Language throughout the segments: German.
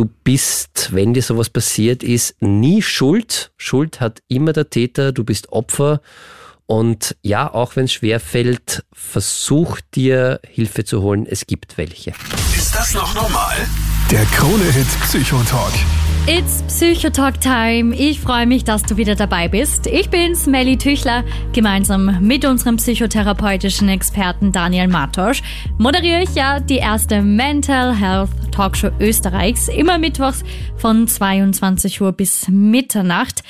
du bist, wenn dir sowas passiert ist, nie schuld. Schuld hat immer der Täter, du bist Opfer. Und ja, auch wenn es schwer fällt, versuch dir Hilfe zu holen. Es gibt welche. Ist das noch normal? Der Krone-Hit Psychotalk. It's Psychotalk Time. Ich freue mich, dass du wieder dabei bist. Ich bin's, Melly Tüchler. Gemeinsam mit unserem psychotherapeutischen Experten Daniel Matosch moderiere ich ja die erste Mental Health Talkshow Österreichs. Immer mittwochs von 22 Uhr bis Mitternacht.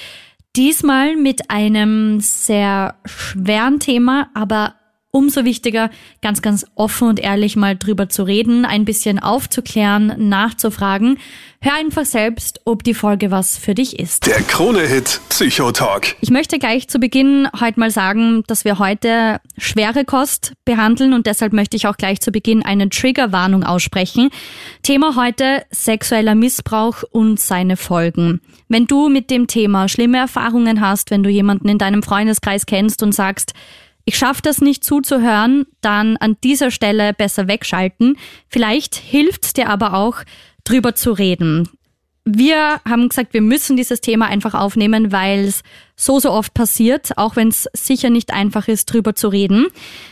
Diesmal mit einem sehr schweren Thema, aber umso wichtiger, ganz, ganz offen und ehrlich mal drüber zu reden, ein bisschen aufzuklären, nachzufragen. Hör einfach selbst, ob die Folge was für dich ist. Der Krone-Hit Psychotalk. Ich möchte gleich zu Beginn heute mal sagen, dass wir heute schwere Kost behandeln und deshalb möchte ich auch gleich zu Beginn eine Triggerwarnung aussprechen. Thema heute sexueller Missbrauch und seine Folgen. Wenn du mit dem Thema schlimme Erfahrungen hast, wenn du jemanden in deinem Freundeskreis kennst und sagst, ich schaffe das nicht zuzuhören, dann an dieser Stelle besser wegschalten. Vielleicht hilft dir aber auch, drüber zu reden. Wir haben gesagt, wir müssen dieses Thema einfach aufnehmen, weil es so, so oft passiert, auch wenn es sicher nicht einfach ist, drüber zu reden.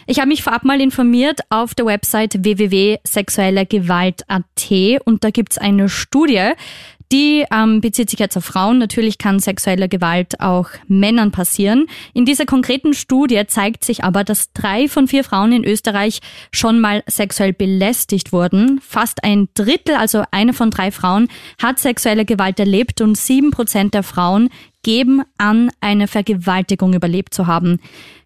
Ich habe mich vorab mal informiert auf der Website www.sexuellegewalt.at und da gibt es eine Studie, die ähm, bezieht sich jetzt auf Frauen. Natürlich kann sexuelle Gewalt auch Männern passieren. In dieser konkreten Studie zeigt sich aber, dass drei von vier Frauen in Österreich schon mal sexuell belästigt wurden. Fast ein Drittel, also eine von drei Frauen, hat sexuelle Gewalt erlebt und sieben Prozent der Frauen geben an, eine Vergewaltigung überlebt zu haben.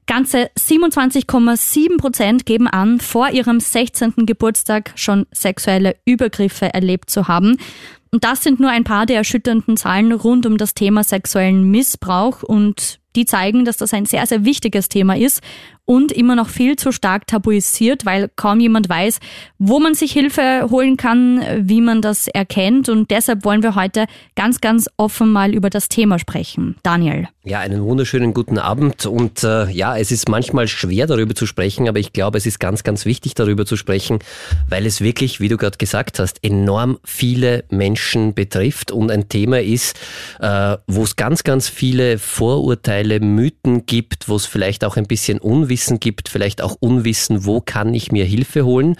Ganze 27,7 Prozent geben an, vor ihrem 16. Geburtstag schon sexuelle Übergriffe erlebt zu haben. Und das sind nur ein paar der erschütternden Zahlen rund um das Thema sexuellen Missbrauch und die zeigen, dass das ein sehr, sehr wichtiges Thema ist und immer noch viel zu stark tabuisiert, weil kaum jemand weiß, wo man sich Hilfe holen kann, wie man das erkennt. Und deshalb wollen wir heute ganz, ganz offen mal über das Thema sprechen. Daniel. Ja, einen wunderschönen guten Abend. Und äh, ja, es ist manchmal schwer darüber zu sprechen, aber ich glaube, es ist ganz, ganz wichtig darüber zu sprechen, weil es wirklich, wie du gerade gesagt hast, enorm viele Menschen betrifft und ein Thema ist, äh, wo es ganz, ganz viele Vorurteile, Mythen gibt, wo es vielleicht auch ein bisschen Unwissen Unwissen gibt, vielleicht auch Unwissen, wo kann ich mir Hilfe holen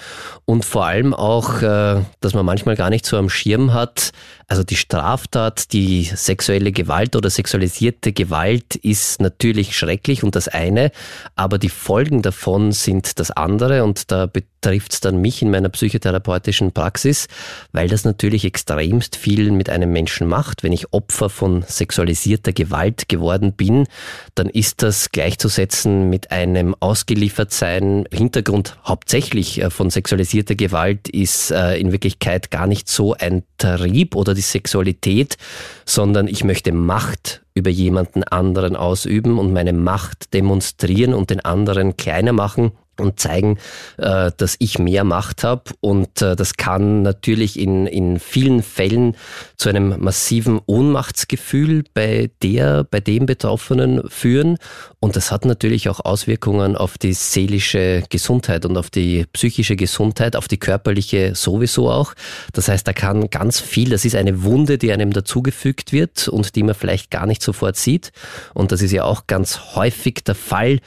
und vor allem auch, äh, dass man manchmal gar nicht so am Schirm hat, also die Straftat, die sexuelle Gewalt oder sexualisierte Gewalt ist natürlich schrecklich und das eine, aber die Folgen davon sind das andere und da betrifft es dann mich in meiner psychotherapeutischen Praxis, weil das natürlich extremst viel mit einem Menschen macht. Wenn ich Opfer von sexualisierter Gewalt geworden bin, dann ist das gleichzusetzen mit einem Ausgeliefertsein. Hintergrund hauptsächlich äh, von sexualisierter Gewalt ist äh, in Wirklichkeit gar nicht so ein Trieb oder die Sexualität, sondern ich möchte Macht über jemanden anderen ausüben und meine Macht demonstrieren und den anderen kleiner machen und zeigen, äh, dass ich mehr Macht habe. Und äh, das kann natürlich in, in vielen Fällen zu einem massiven Ohnmachtsgefühl bei der, bei dem Betroffenen führen. Und das hat natürlich auch Auswirkungen auf die seelische Gesundheit und auf die psychische Gesundheit, auf die körperliche sowieso auch. Das heißt, da kann ganz viel, das ist eine Wunde, die einem dazugefügt wird und die man vielleicht gar nicht sofort sieht. Und das ist ja auch ganz häufig der Fall,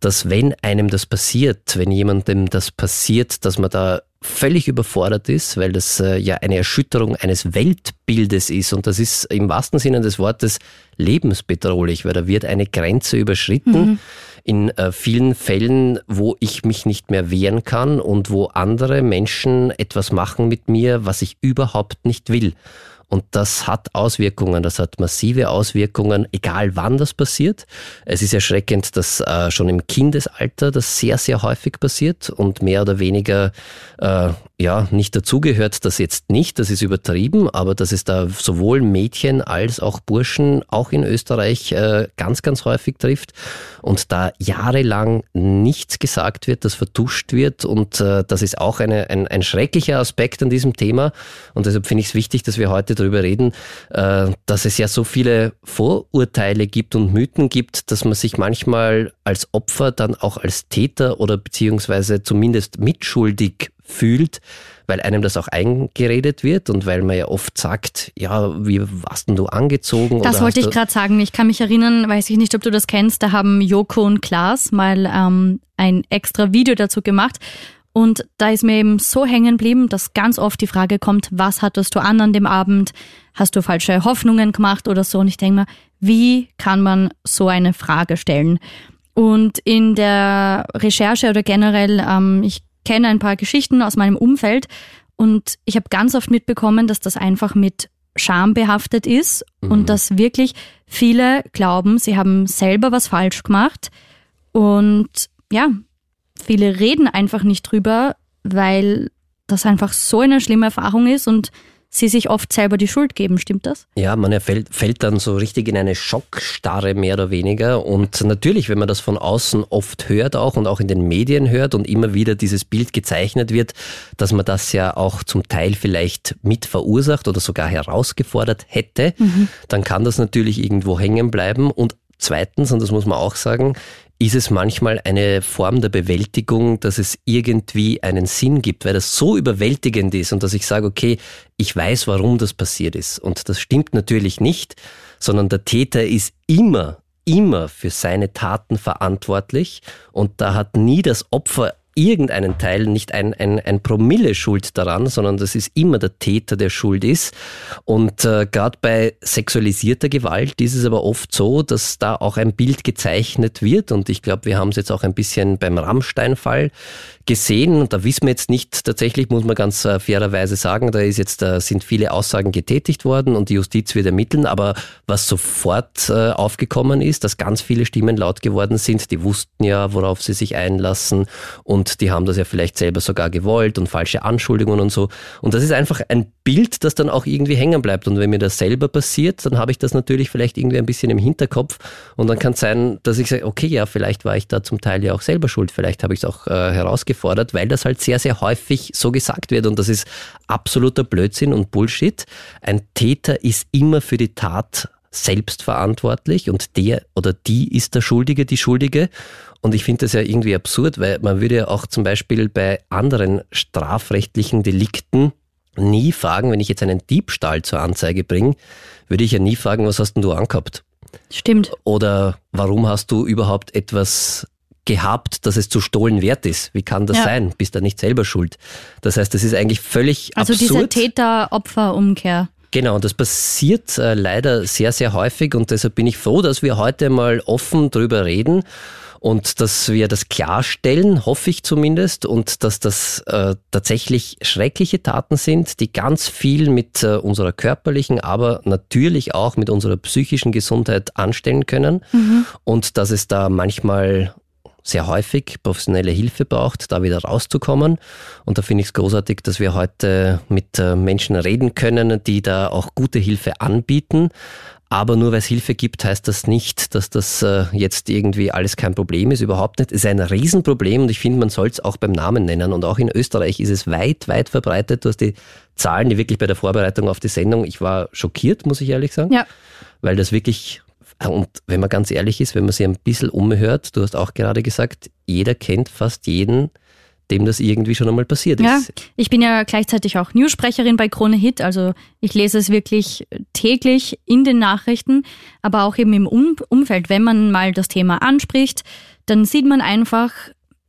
dass wenn einem das passiert, wenn jemandem das passiert, dass man da völlig überfordert ist, weil das äh, ja eine Erschütterung eines Weltbildes ist und das ist im wahrsten Sinne des Wortes lebensbedrohlich, weil da wird eine Grenze überschritten mhm. in äh, vielen Fällen, wo ich mich nicht mehr wehren kann und wo andere Menschen etwas machen mit mir, was ich überhaupt nicht will. Und das hat Auswirkungen, das hat massive Auswirkungen, egal wann das passiert. Es ist erschreckend, dass äh, schon im Kindesalter das sehr, sehr häufig passiert und mehr oder weniger äh, ja nicht dazugehört, das jetzt nicht, das ist übertrieben, aber dass es da sowohl Mädchen als auch Burschen auch in Österreich äh, ganz, ganz häufig trifft und da jahrelang nichts gesagt wird, das vertuscht wird und äh, das ist auch eine, ein, ein schrecklicher Aspekt an diesem Thema und deshalb finde ich es wichtig, dass wir heute darüber reden, äh, dass es ja so viele Vorurteile gibt und Mythen gibt, dass man sich manchmal als Opfer dann auch als Täter oder beziehungsweise zumindest mitschuldig fühlt, weil einem das auch eingeredet wird und weil man ja oft sagt, ja, wie warst denn du angezogen? Das wollte ich gerade sagen. Ich kann mich erinnern, weiß ich nicht, ob du das kennst, da haben Joko und Klaas mal ähm, ein extra Video dazu gemacht. Und da ist mir eben so hängen geblieben, dass ganz oft die Frage kommt, was hattest du an an dem Abend? Hast du falsche Hoffnungen gemacht oder so? Und ich denke mir, wie kann man so eine Frage stellen? Und in der Recherche oder generell, ähm, ich kenne ein paar Geschichten aus meinem Umfeld und ich habe ganz oft mitbekommen, dass das einfach mit Scham behaftet ist mhm. und dass wirklich viele glauben, sie haben selber was falsch gemacht und ja, viele reden einfach nicht drüber, weil das einfach so eine schlimme Erfahrung ist und sie sich oft selber die Schuld geben, stimmt das? Ja, man fällt, fällt dann so richtig in eine Schockstarre mehr oder weniger. Und natürlich, wenn man das von außen oft hört auch und auch in den Medien hört und immer wieder dieses Bild gezeichnet wird, dass man das ja auch zum Teil vielleicht mit verursacht oder sogar herausgefordert hätte, mhm. dann kann das natürlich irgendwo hängen bleiben. Und zweitens, und das muss man auch sagen, ist es manchmal eine Form der Bewältigung, dass es irgendwie einen Sinn gibt, weil das so überwältigend ist und dass ich sage, okay, ich weiß, warum das passiert ist. Und das stimmt natürlich nicht, sondern der Täter ist immer, immer für seine Taten verantwortlich und da hat nie das Opfer irgendeinen Teil, nicht ein, ein, ein Promille Schuld daran, sondern das ist immer der Täter, der schuld ist. Und äh, gerade bei sexualisierter Gewalt ist es aber oft so, dass da auch ein Bild gezeichnet wird. Und ich glaube, wir haben es jetzt auch ein bisschen beim Rammstein-Fall gesehen. Und da wissen wir jetzt nicht, tatsächlich muss man ganz äh, fairerweise sagen, da ist jetzt, da sind viele Aussagen getätigt worden und die Justiz wird ermitteln. Aber was sofort äh, aufgekommen ist, dass ganz viele Stimmen laut geworden sind, die wussten ja, worauf sie sich einlassen und die haben das ja vielleicht selber sogar gewollt und falsche Anschuldigungen und so. Und das ist einfach ein Bild, das dann auch irgendwie hängen bleibt. Und wenn mir das selber passiert, dann habe ich das natürlich vielleicht irgendwie ein bisschen im Hinterkopf. Und dann kann es sein, dass ich sage, okay, ja, vielleicht war ich da zum Teil ja auch selber schuld. Vielleicht habe ich es auch äh, herausgefordert, weil das halt sehr, sehr häufig so gesagt wird. Und das ist absoluter Blödsinn und Bullshit. Ein Täter ist immer für die Tat selbst verantwortlich und der oder die ist der Schuldige, die Schuldige. Und ich finde das ja irgendwie absurd, weil man würde ja auch zum Beispiel bei anderen strafrechtlichen Delikten nie fragen, wenn ich jetzt einen Diebstahl zur Anzeige bringe, würde ich ja nie fragen, was hast denn du angehabt? Stimmt. Oder warum hast du überhaupt etwas gehabt, dass es zu stohlen wert ist? Wie kann das ja. sein? Bist du nicht selber schuld? Das heißt, das ist eigentlich völlig also absurd. Also diese Täter-Opfer-Umkehr. Genau, und das passiert äh, leider sehr, sehr häufig und deshalb bin ich froh, dass wir heute mal offen drüber reden und dass wir das klarstellen, hoffe ich zumindest, und dass das äh, tatsächlich schreckliche Taten sind, die ganz viel mit äh, unserer körperlichen, aber natürlich auch mit unserer psychischen Gesundheit anstellen können mhm. und dass es da manchmal sehr häufig professionelle Hilfe braucht, da wieder rauszukommen. Und da finde ich es großartig, dass wir heute mit äh, Menschen reden können, die da auch gute Hilfe anbieten. Aber nur weil es Hilfe gibt, heißt das nicht, dass das äh, jetzt irgendwie alles kein Problem ist. Überhaupt nicht. Es ist ein Riesenproblem und ich finde, man soll es auch beim Namen nennen. Und auch in Österreich ist es weit, weit verbreitet. Du hast die Zahlen, die wirklich bei der Vorbereitung auf die Sendung, ich war schockiert, muss ich ehrlich sagen. Ja. Weil das wirklich, und wenn man ganz ehrlich ist, wenn man sich ein bisschen umhört, du hast auch gerade gesagt, jeder kennt fast jeden, dem das irgendwie schon einmal passiert ist. Ja, ich bin ja gleichzeitig auch Newssprecherin bei Krone Hit, also ich lese es wirklich täglich in den Nachrichten, aber auch eben im um Umfeld. Wenn man mal das Thema anspricht, dann sieht man einfach,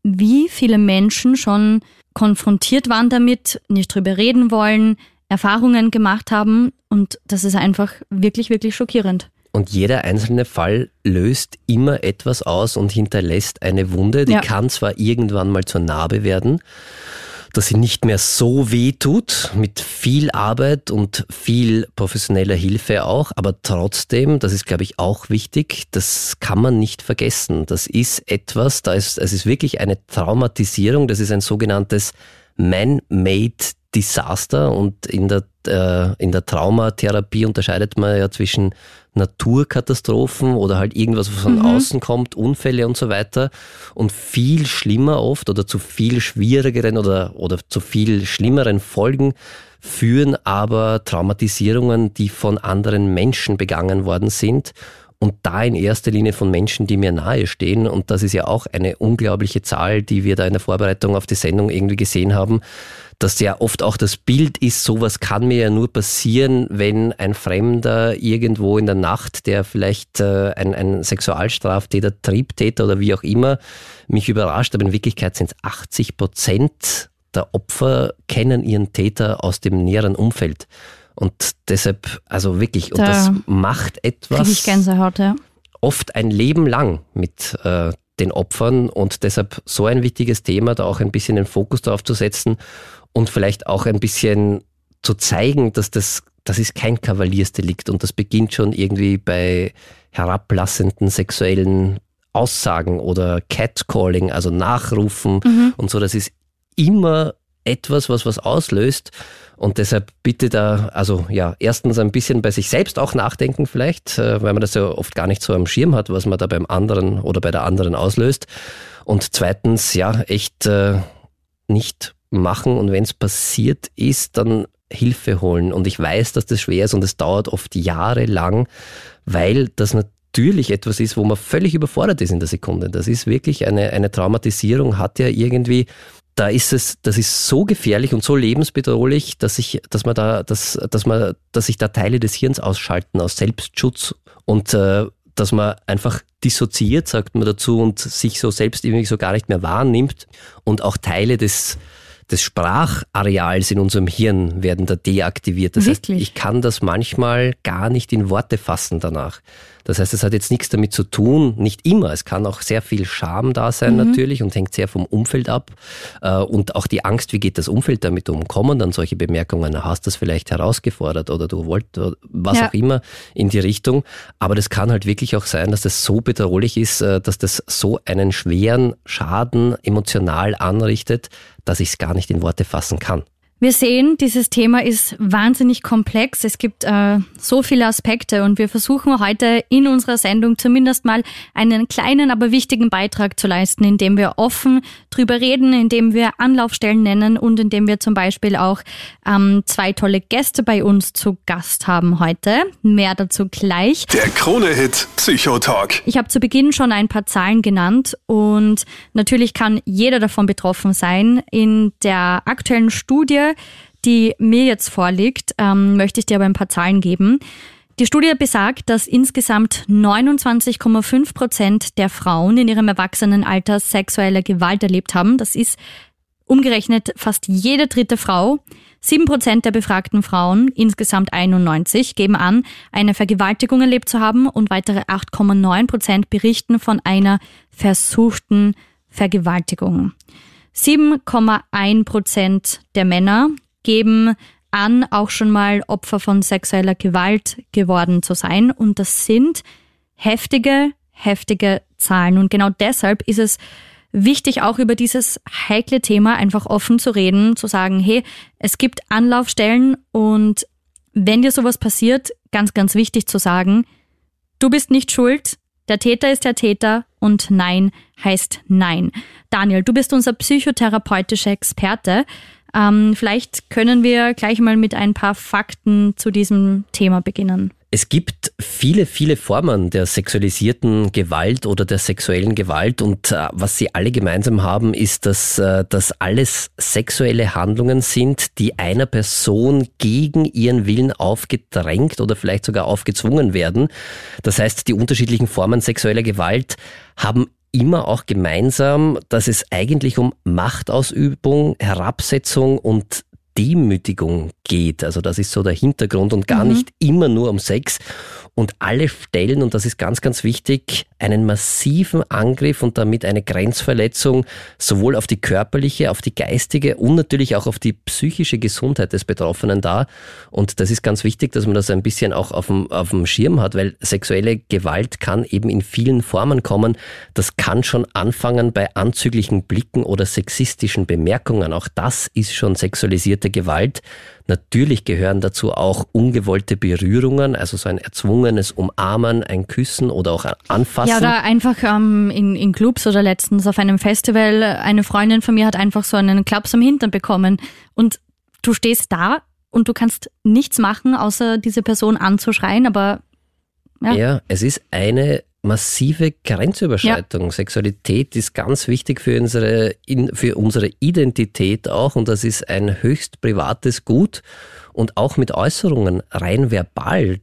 wie viele Menschen schon konfrontiert waren damit, nicht drüber reden wollen, Erfahrungen gemacht haben und das ist einfach wirklich, wirklich schockierend. Und jeder einzelne Fall löst immer etwas aus und hinterlässt eine Wunde. Die ja. kann zwar irgendwann mal zur Narbe werden, dass sie nicht mehr so weh tut, mit viel Arbeit und viel professioneller Hilfe auch, aber trotzdem, das ist glaube ich auch wichtig, das kann man nicht vergessen. Das ist etwas, da ist, es ist wirklich eine Traumatisierung, das ist ein sogenanntes Man-Made Disaster und in der, äh, in der Traumatherapie unterscheidet man ja zwischen Naturkatastrophen oder halt irgendwas, was von mhm. außen kommt, Unfälle und so weiter. Und viel schlimmer oft oder zu viel schwierigeren oder, oder zu viel schlimmeren Folgen führen aber Traumatisierungen, die von anderen Menschen begangen worden sind und da in erster Linie von Menschen, die mir nahe stehen. Und das ist ja auch eine unglaubliche Zahl, die wir da in der Vorbereitung auf die Sendung irgendwie gesehen haben dass ja oft auch das Bild ist, sowas kann mir ja nur passieren, wenn ein Fremder irgendwo in der Nacht, der vielleicht äh, ein, ein Sexualstraftäter, Triebtäter oder wie auch immer, mich überrascht. Aber in Wirklichkeit sind es 80 Prozent der Opfer kennen ihren Täter aus dem näheren Umfeld. Und deshalb, also wirklich, und da das macht etwas. Ich Gänsehaut, ja. Oft ein Leben lang mit äh, den Opfern und deshalb so ein wichtiges Thema, da auch ein bisschen den Fokus darauf zu setzen und vielleicht auch ein bisschen zu zeigen, dass das, das ist kein Kavaliersdelikt und das beginnt schon irgendwie bei herablassenden sexuellen Aussagen oder Catcalling, also Nachrufen mhm. und so. Das ist immer etwas, was was auslöst. Und deshalb bitte da, also ja, erstens ein bisschen bei sich selbst auch nachdenken vielleicht, äh, weil man das ja oft gar nicht so am Schirm hat, was man da beim anderen oder bei der anderen auslöst. Und zweitens, ja, echt äh, nicht machen und wenn es passiert ist, dann Hilfe holen. Und ich weiß, dass das schwer ist und es dauert oft jahrelang, weil das natürlich etwas ist, wo man völlig überfordert ist in der Sekunde. Das ist wirklich eine, eine Traumatisierung, hat ja irgendwie da ist es, das ist so gefährlich und so lebensbedrohlich, dass ich, dass man da, dass, dass man, dass sich da Teile des Hirns ausschalten aus Selbstschutz und äh, dass man einfach dissoziiert, sagt man dazu, und sich so selbst irgendwie so gar nicht mehr wahrnimmt und auch Teile des des Sprachareals in unserem Hirn werden da deaktiviert. Das Wirklich? heißt, ich kann das manchmal gar nicht in Worte fassen danach. Das heißt, es hat jetzt nichts damit zu tun, nicht immer. Es kann auch sehr viel Scham da sein mhm. natürlich und hängt sehr vom Umfeld ab. Äh, und auch die Angst, wie geht das Umfeld damit um? Kommen dann solche Bemerkungen? Hast du das vielleicht herausgefordert oder du wolltest, was ja. auch immer in die Richtung. Aber das kann halt wirklich auch sein, dass das so bedrohlich ist, äh, dass das so einen schweren Schaden emotional anrichtet, dass ich es gar nicht in Worte fassen kann. Wir sehen, dieses Thema ist wahnsinnig komplex. Es gibt äh, so viele Aspekte und wir versuchen heute in unserer Sendung zumindest mal einen kleinen, aber wichtigen Beitrag zu leisten, indem wir offen drüber reden, indem wir Anlaufstellen nennen und indem wir zum Beispiel auch ähm, zwei tolle Gäste bei uns zu Gast haben heute. Mehr dazu gleich. Der Krone-Hit Psychotalk. Ich habe zu Beginn schon ein paar Zahlen genannt und natürlich kann jeder davon betroffen sein. In der aktuellen Studie die mir jetzt vorliegt, ähm, möchte ich dir aber ein paar Zahlen geben. Die Studie besagt, dass insgesamt 29,5 Prozent der Frauen in ihrem Erwachsenenalter sexuelle Gewalt erlebt haben. Das ist umgerechnet fast jede dritte Frau. Sieben Prozent der befragten Frauen, insgesamt 91, geben an, eine Vergewaltigung erlebt zu haben und weitere 8,9 Prozent berichten von einer versuchten Vergewaltigung. 7,1 Prozent der Männer geben an, auch schon mal Opfer von sexueller Gewalt geworden zu sein. Und das sind heftige, heftige Zahlen. Und genau deshalb ist es wichtig, auch über dieses heikle Thema einfach offen zu reden, zu sagen, hey, es gibt Anlaufstellen und wenn dir sowas passiert, ganz, ganz wichtig zu sagen, du bist nicht schuld, der Täter ist der Täter und Nein heißt Nein. Daniel, du bist unser psychotherapeutischer Experte. Ähm, vielleicht können wir gleich mal mit ein paar Fakten zu diesem Thema beginnen. Es gibt viele, viele Formen der sexualisierten Gewalt oder der sexuellen Gewalt und äh, was sie alle gemeinsam haben, ist, dass äh, das alles sexuelle Handlungen sind, die einer Person gegen ihren Willen aufgedrängt oder vielleicht sogar aufgezwungen werden. Das heißt, die unterschiedlichen Formen sexueller Gewalt haben immer auch gemeinsam, dass es eigentlich um Machtausübung, Herabsetzung und Demütigung geht. Also das ist so der Hintergrund und gar mhm. nicht immer nur um Sex. Und alle stellen, und das ist ganz, ganz wichtig, einen massiven Angriff und damit eine Grenzverletzung sowohl auf die körperliche, auf die geistige und natürlich auch auf die psychische Gesundheit des Betroffenen dar. Und das ist ganz wichtig, dass man das ein bisschen auch auf dem, auf dem Schirm hat, weil sexuelle Gewalt kann eben in vielen Formen kommen. Das kann schon anfangen bei anzüglichen Blicken oder sexistischen Bemerkungen. Auch das ist schon sexualisierte Gewalt. Natürlich gehören dazu auch ungewollte Berührungen, also so ein erzwungenes Umarmen, ein Küssen oder auch ein Anfassen. Ja, oder einfach ähm, in, in Clubs oder letztens auf einem Festival, eine Freundin von mir hat einfach so einen Klaps am Hintern bekommen und du stehst da und du kannst nichts machen, außer diese Person anzuschreien, aber Ja, ja es ist eine massive Grenzüberschreitung. Ja. Sexualität ist ganz wichtig für unsere, für unsere Identität auch und das ist ein höchst privates Gut und auch mit Äußerungen rein verbal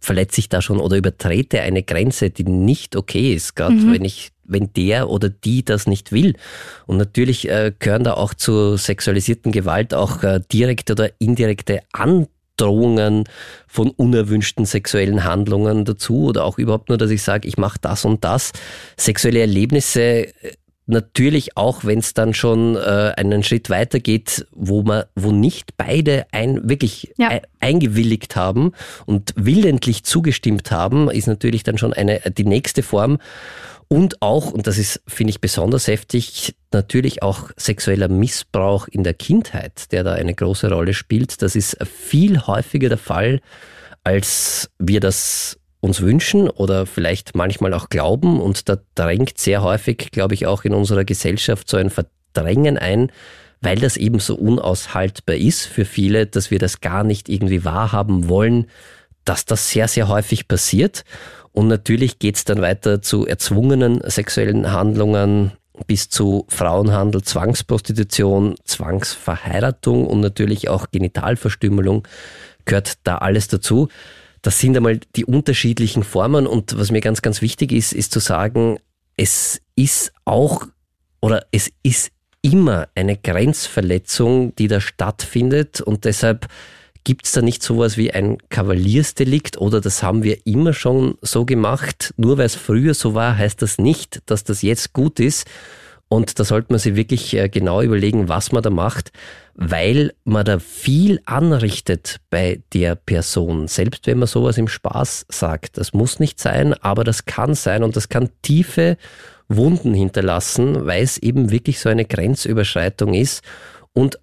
verletze ich da schon oder übertrete eine Grenze, die nicht okay ist, gerade mhm. wenn ich wenn der oder die das nicht will. Und natürlich äh, gehören da auch zur sexualisierten Gewalt auch äh, direkte oder indirekte Androhungen von unerwünschten sexuellen Handlungen dazu oder auch überhaupt nur, dass ich sage, ich mache das und das. Sexuelle Erlebnisse äh, natürlich auch, wenn es dann schon äh, einen Schritt weiter geht, wo man, wo nicht beide ein, wirklich ja. e eingewilligt haben und willentlich zugestimmt haben, ist natürlich dann schon eine die nächste Form. Und auch, und das ist, finde ich, besonders heftig, natürlich auch sexueller Missbrauch in der Kindheit, der da eine große Rolle spielt. Das ist viel häufiger der Fall, als wir das uns wünschen oder vielleicht manchmal auch glauben. Und da drängt sehr häufig, glaube ich, auch in unserer Gesellschaft so ein Verdrängen ein, weil das eben so unaushaltbar ist für viele, dass wir das gar nicht irgendwie wahrhaben wollen, dass das sehr, sehr häufig passiert. Und natürlich geht es dann weiter zu erzwungenen sexuellen Handlungen bis zu Frauenhandel, Zwangsprostitution, Zwangsverheiratung und natürlich auch Genitalverstümmelung gehört da alles dazu. Das sind einmal die unterschiedlichen Formen und was mir ganz, ganz wichtig ist, ist zu sagen, es ist auch oder es ist immer eine Grenzverletzung, die da stattfindet und deshalb gibt es da nicht sowas wie ein Kavaliersdelikt oder das haben wir immer schon so gemacht. Nur weil es früher so war, heißt das nicht, dass das jetzt gut ist. Und da sollte man sich wirklich äh, genau überlegen, was man da macht, weil man da viel anrichtet bei der Person. Selbst wenn man sowas im Spaß sagt. Das muss nicht sein, aber das kann sein und das kann tiefe Wunden hinterlassen, weil es eben wirklich so eine Grenzüberschreitung ist und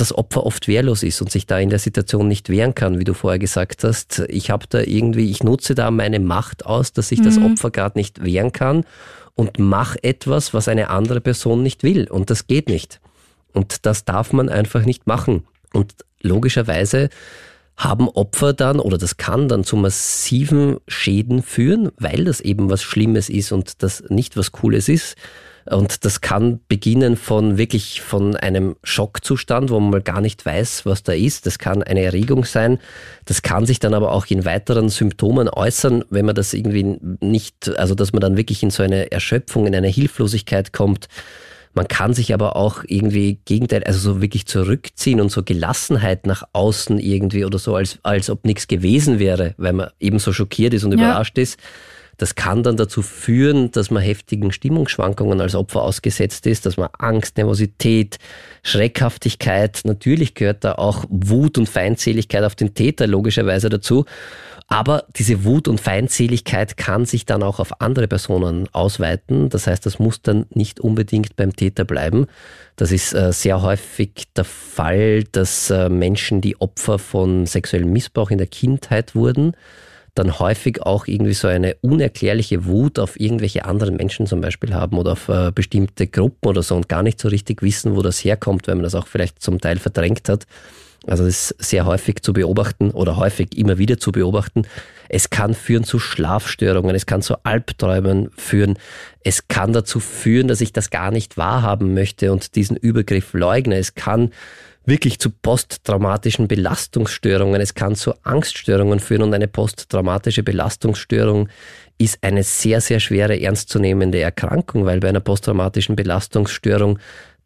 das Opfer oft wehrlos ist und sich da in der Situation nicht wehren kann, wie du vorher gesagt hast. Ich habe da irgendwie, ich nutze da meine Macht aus, dass sich mhm. das Opfer gerade nicht wehren kann und mach etwas, was eine andere Person nicht will. Und das geht nicht. Und das darf man einfach nicht machen. Und logischerweise haben Opfer dann, oder das kann dann zu massiven Schäden führen, weil das eben was Schlimmes ist und das nicht was Cooles ist. Und das kann beginnen von wirklich von einem Schockzustand, wo man mal gar nicht weiß, was da ist. Das kann eine Erregung sein. Das kann sich dann aber auch in weiteren Symptomen äußern, wenn man das irgendwie nicht, also dass man dann wirklich in so eine Erschöpfung, in eine Hilflosigkeit kommt. Man kann sich aber auch irgendwie Gegenteil, also so wirklich zurückziehen und so Gelassenheit nach außen irgendwie oder so, als, als ob nichts gewesen wäre, weil man eben so schockiert ist und ja. überrascht ist. Das kann dann dazu führen, dass man heftigen Stimmungsschwankungen als Opfer ausgesetzt ist, dass man Angst, Nervosität, Schreckhaftigkeit, natürlich gehört da auch Wut und Feindseligkeit auf den Täter logischerweise dazu. Aber diese Wut und Feindseligkeit kann sich dann auch auf andere Personen ausweiten. Das heißt, das muss dann nicht unbedingt beim Täter bleiben. Das ist äh, sehr häufig der Fall, dass äh, Menschen, die Opfer von sexuellem Missbrauch in der Kindheit wurden, dann häufig auch irgendwie so eine unerklärliche Wut auf irgendwelche anderen Menschen zum Beispiel haben oder auf äh, bestimmte Gruppen oder so und gar nicht so richtig wissen, wo das herkommt, weil man das auch vielleicht zum Teil verdrängt hat. Also das ist sehr häufig zu beobachten oder häufig immer wieder zu beobachten. Es kann führen zu Schlafstörungen, es kann zu Albträumen führen, es kann dazu führen, dass ich das gar nicht wahrhaben möchte und diesen Übergriff leugne. Es kann wirklich zu posttraumatischen Belastungsstörungen. Es kann zu Angststörungen führen und eine posttraumatische Belastungsstörung ist eine sehr, sehr schwere, ernstzunehmende Erkrankung, weil bei einer posttraumatischen Belastungsstörung,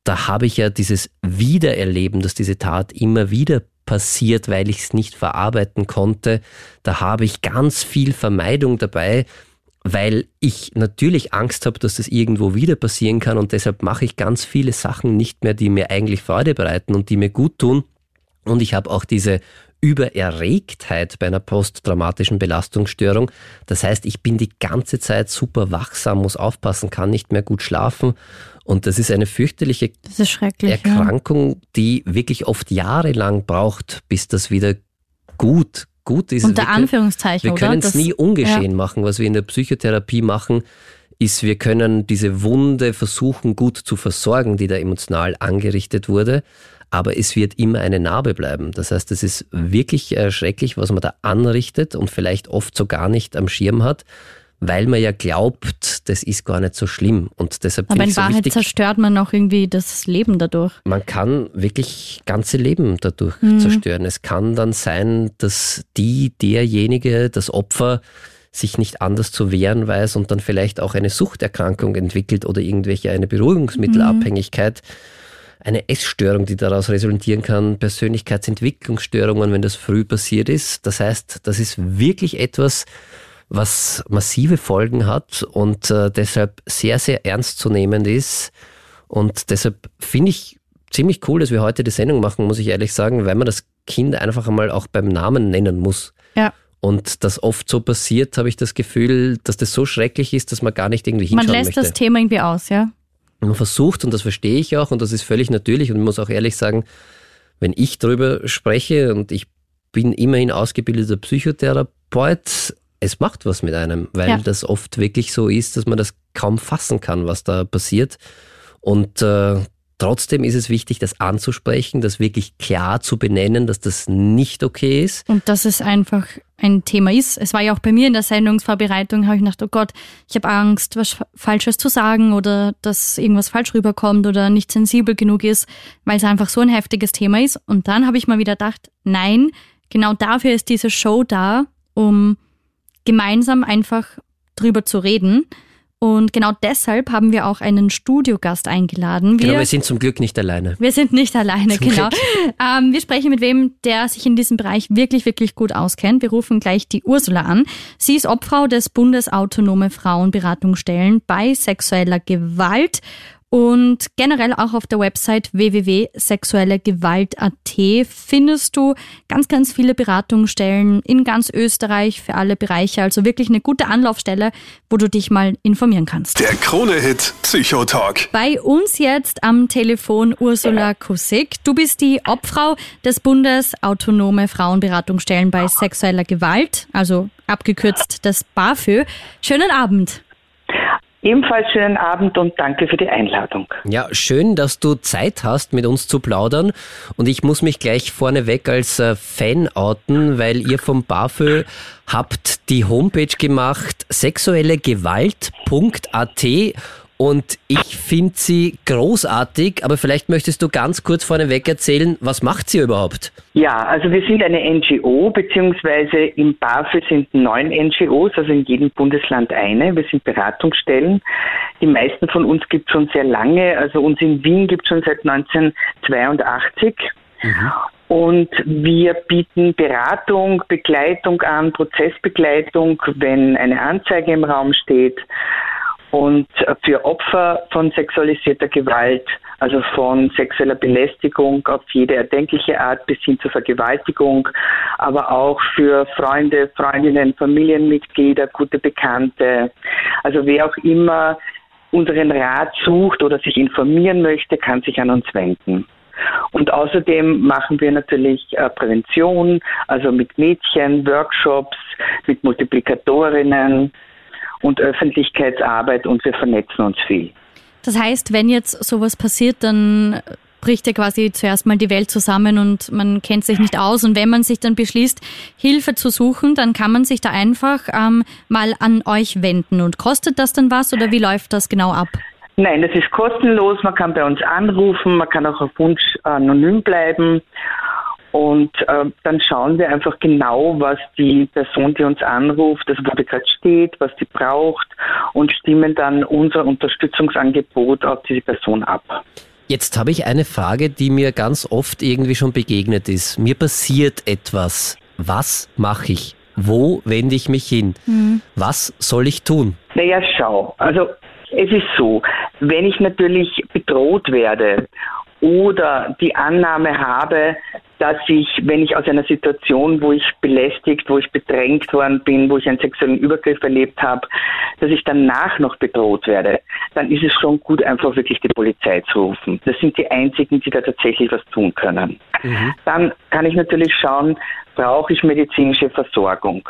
da habe ich ja dieses Wiedererleben, dass diese Tat immer wieder passiert, weil ich es nicht verarbeiten konnte. Da habe ich ganz viel Vermeidung dabei weil ich natürlich Angst habe, dass das irgendwo wieder passieren kann und deshalb mache ich ganz viele Sachen nicht mehr, die mir eigentlich Freude bereiten und die mir gut tun. Und ich habe auch diese Übererregtheit bei einer posttraumatischen Belastungsstörung. Das heißt, ich bin die ganze Zeit super wachsam, muss aufpassen, kann nicht mehr gut schlafen. Und das ist eine fürchterliche ist Erkrankung, ja. die wirklich oft jahrelang braucht, bis das wieder gut gut ist. Unter Anführungszeichen. Wir können es nie ungeschehen ja. machen. Was wir in der Psychotherapie machen, ist, wir können diese Wunde versuchen gut zu versorgen, die da emotional angerichtet wurde. aber es wird immer eine Narbe bleiben. Das heißt, es ist wirklich äh, schrecklich, was man da anrichtet und vielleicht oft so gar nicht am Schirm hat, weil man ja glaubt, das ist gar nicht so schlimm. Und deshalb Aber in so Wahrheit wichtig, zerstört man auch irgendwie das Leben dadurch. man kann wirklich ganze Leben dadurch Mhm. zerstören. Es kann dann sein, dass die, derjenige, das Opfer sich nicht anders zu wehren weiß und dann vielleicht auch eine Suchterkrankung entwickelt oder irgendwelche eine Beruhigungsmittelabhängigkeit, eine Essstörung, die daraus resultieren kann, Persönlichkeitsentwicklungsstörungen, wenn das früh passiert ist. Das heißt, das ist wirklich etwas, was massive Folgen hat und äh, deshalb sehr, sehr ernstzunehmend ist. Und deshalb finde ich ziemlich cool, dass wir heute die Sendung machen, muss ich ehrlich sagen, weil man das Kind einfach einmal auch beim Namen nennen muss. Ja. Und das oft so passiert, habe ich das Gefühl, dass das so schrecklich ist, dass man gar nicht irgendwie Man hinschauen lässt möchte. das Thema irgendwie aus, ja? Man versucht, und das verstehe ich auch, und das ist völlig natürlich, und ich muss auch ehrlich sagen, wenn ich darüber spreche, und ich bin immerhin ausgebildeter Psychotherapeut, es macht was mit einem, weil Ja. das oft wirklich so ist, dass man das kaum fassen kann, was da passiert. Und äh, trotzdem ist es wichtig, das anzusprechen, das wirklich klar zu benennen, dass das nicht okay ist. Und dass es einfach ein Thema ist. Es war ja auch bei mir in der Sendungsvorbereitung, habe ich gedacht, oh Gott, ich habe Angst, was Falsches zu sagen oder dass irgendwas falsch rüberkommt oder nicht sensibel genug ist, weil es einfach so ein heftiges Thema ist. Und dann habe ich mal wieder gedacht, nein, genau dafür ist diese Show da, um gemeinsam einfach drüber zu reden. Und genau deshalb haben wir auch einen Studiogast eingeladen. Genau, Wir- wir sind zum Glück nicht alleine. wir sind nicht alleine, Zum genau. Ähm, wir sprechen mit wem, der sich in diesem Bereich wirklich, wirklich gut auskennt. Wir rufen gleich die Ursula an. Sie ist Obfrau des Bundesautonome Frauenberatungsstellen bei sexueller Gewalt und generell auch auf der Website www.sexuellegewalt.at findest du ganz, ganz viele Beratungsstellen in ganz Österreich für alle Bereiche. Also wirklich eine gute Anlaufstelle, wo du dich mal informieren kannst. Der Krone-Hit Psychotalk. Bei uns jetzt am Telefon Ursula Kussig. Du bist die Obfrau des Bundes Autonome Frauenberatungsstellen bei sexueller Gewalt, also abgekürzt das BAFÖ. Schönen Abend. Ebenfalls schönen Abend und danke für die Einladung. Ja, schön, dass du Zeit hast, mit uns zu plaudern. Und ich muss mich gleich vorneweg als äh, Fan outen, weil ihr vom BAFÖ habt die Homepage gemacht, sexuellegewalt.at. Und ich finde sie großartig, aber vielleicht möchtest du ganz kurz vorneweg erzählen, was macht sie überhaupt? Ja, also wir sind eine NGO, beziehungsweise im BAföG sind neun NGOs, also in jedem Bundesland eine. Wir sind Beratungsstellen. Die meisten von uns gibt es schon sehr lange. Also uns in Wien gibt es schon seit 1982. Und wir bieten Beratung, Begleitung an, Prozessbegleitung, wenn eine Anzeige im Raum steht. Und für Opfer von sexualisierter Gewalt, also von sexueller Belästigung auf jede erdenkliche Art bis hin zur Vergewaltigung, aber auch für Freunde, Freundinnen, Familienmitglieder, gute Bekannte, also wer auch immer unseren Rat sucht oder sich informieren möchte, kann sich an uns wenden. Und außerdem machen wir natürlich äh, Prävention, also mit Mädchen, Workshops, mit Multiplikatorinnen und Öffentlichkeitsarbeit und wir vernetzen uns viel. Das heißt, wenn jetzt sowas passiert, dann bricht ja quasi zuerst mal die Welt zusammen und man kennt sich nicht aus. Und wenn man sich dann beschließt, Hilfe zu suchen, dann kann man sich da einfach ähm, mal an euch wenden. Und kostet das dann was oder wie läuft das genau ab? Nein, das ist kostenlos. Man kann bei uns anrufen, man kann auch auf Wunsch anonym bleiben. Und äh, dann schauen wir einfach genau, was die Person, die uns anruft, also wo die gerade steht, was die braucht und stimmen dann unser Unterstützungsangebot auf diese Person ab. Jetzt habe ich eine Frage, die mir ganz oft irgendwie schon begegnet ist. Mir passiert etwas. Was mache ich? Wo wende ich mich hin? Was soll ich tun? Naja, schau. Also es ist so, wenn ich natürlich bedroht werde oder die Annahme habe, dass ich, wenn ich aus einer Situation, wo ich belästigt, wo ich bedrängt worden bin, wo ich einen sexuellen Übergriff erlebt habe, dass ich danach noch bedroht werde, dann ist es schon gut, einfach wirklich die Polizei zu rufen. Das sind die einzigen, die da tatsächlich was tun können. Dann kann ich natürlich schauen, brauche ich medizinische Versorgung?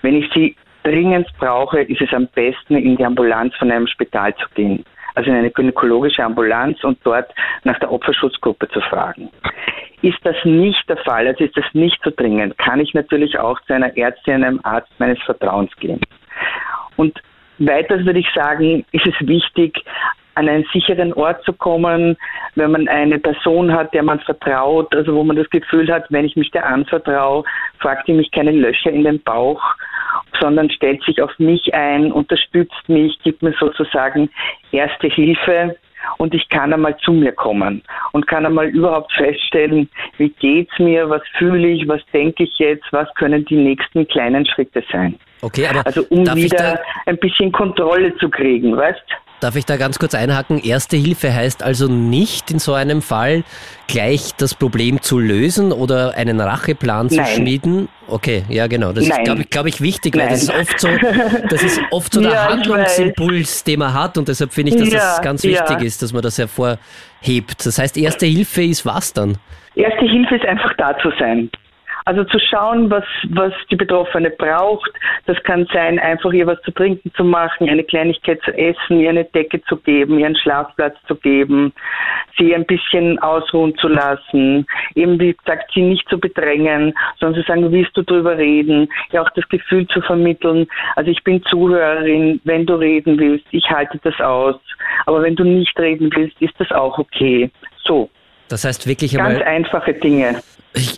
Wenn ich sie dringend brauche, ist es am besten, in die Ambulanz von einem Spital zu gehen. also in eine gynäkologische Ambulanz und dort nach der Opferschutzgruppe zu fragen. Ist das nicht der Fall, also ist das nicht so dringend, kann ich natürlich auch zu einer Ärztin, einem Arzt meines Vertrauens gehen. Und weiters würde ich sagen, ist es wichtig, an einen sicheren Ort zu kommen, wenn man eine Person hat, der man vertraut, also wo man das Gefühl hat, wenn ich mich der anvertraue, fragt die mich keine Löcher in den Bauch, sondern stellt sich auf mich ein, unterstützt mich, gibt mir sozusagen erste Hilfe und ich kann einmal zu mir kommen und kann einmal überhaupt feststellen, wie geht's mir, was fühle ich, was denke ich jetzt, was können die nächsten kleinen Schritte sein. Okay, aber also um wieder ein bisschen Kontrolle zu kriegen, weißt? Darf ich da ganz kurz einhaken? Erste Hilfe heißt also nicht in so einem Fall gleich das Problem zu lösen oder einen Racheplan zu Nein. schmieden? Okay, ja genau. Das Nein. ist, glaube ich, glaub ich, wichtig, weil das ist oft so, das ist oft so der ja, Handlungsimpuls, den man hat und deshalb finde ich, dass ja, das ganz wichtig ja. ist, dass man das hervorhebt. Das heißt, erste Hilfe ist was dann? Erste Hilfe ist einfach da zu sein. Also zu schauen, was, was die Betroffene braucht. Das kann sein, einfach ihr was zu trinken zu machen, eine Kleinigkeit zu essen, ihr eine Decke zu geben, ihr einen Schlafplatz zu geben, sie ein bisschen ausruhen zu lassen, eben wie gesagt, sie nicht zu bedrängen, sondern zu sagen, willst du drüber reden, ja auch das Gefühl zu vermitteln, also ich bin Zuhörerin, wenn du reden willst, ich halte das aus, aber wenn du nicht reden willst, ist das auch okay. So. Das heißt wirklich. Ganz einfache Dinge.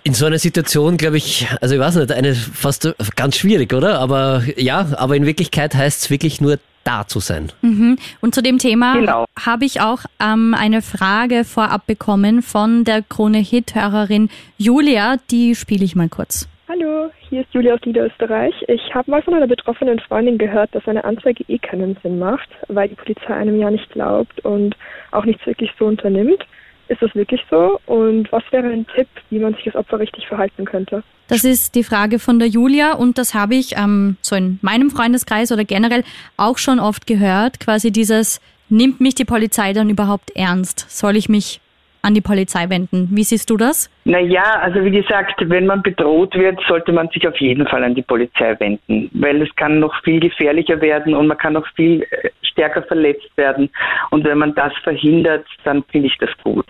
In so einer Situation, glaube ich, also ich weiß nicht, eine fast ganz schwierig, oder? Aber ja, aber in Wirklichkeit heißt es wirklich nur da zu sein. Mhm. Und zu dem Thema genau. habe ich auch ähm, eine Frage vorab bekommen von der Krone-Hit-Hörerin Julia. Die spiele ich mal kurz. Hallo, hier ist Julia aus Niederösterreich. Ich habe mal von einer betroffenen Freundin gehört, dass eine Anzeige eh keinen Sinn macht, weil die Polizei einem ja nicht glaubt und auch nichts wirklich so unternimmt. Ist das wirklich so? Und was wäre ein Tipp, wie man sich als Opfer richtig verhalten könnte? Das ist die Frage von der Julia und das habe ich ähm, so in meinem Freundeskreis oder generell auch schon oft gehört. Quasi dieses, nimmt mich die Polizei dann überhaupt ernst? Soll ich mich an die Polizei wenden. Wie siehst du das? Naja, also wie gesagt, wenn man bedroht wird, sollte man sich auf jeden Fall an die Polizei wenden, weil es kann noch viel gefährlicher werden und man kann noch viel äh, stärker verletzt werden. Und wenn man das verhindert, dann finde ich das gut.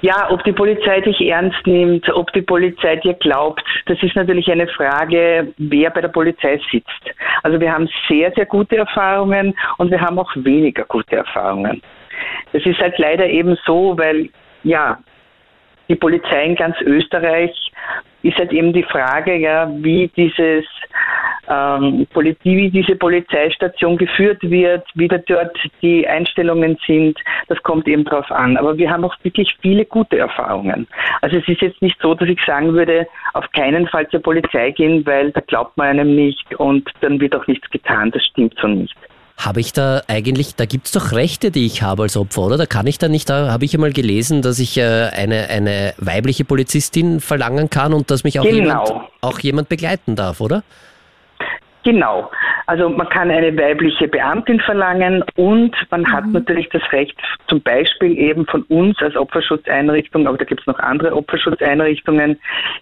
Ja, ob die Polizei dich ernst nimmt, ob die Polizei dir glaubt, das ist natürlich eine Frage, wer bei der Polizei sitzt. Also wir haben sehr, sehr gute Erfahrungen und wir haben auch weniger gute Erfahrungen. Das ist halt leider eben so, weil ja, die Polizei in ganz Österreich ist halt eben die Frage, ja, wie dieses ähm, wie diese Polizeistation geführt wird, wie dort die Einstellungen sind, das kommt eben drauf an. Aber wir haben auch wirklich viele gute Erfahrungen. Also es ist jetzt nicht so, dass ich sagen würde, auf keinen Fall zur Polizei gehen, weil da glaubt man einem nicht und dann wird auch nichts getan. Das stimmt so nicht. Habe ich da eigentlich, da gibt es doch Rechte, die ich habe als Opfer, oder? Da kann ich da nicht, da habe ich einmal gelesen, dass ich äh, eine, eine weibliche Polizistin verlangen kann und dass mich auch, genau. jemand, auch jemand begleiten darf, oder? Genau. Also man kann eine weibliche Beamtin verlangen und man mhm. hat natürlich das Recht, zum Beispiel eben von uns als Opferschutzeinrichtung, aber da gibt es noch andere Opferschutzeinrichtungen,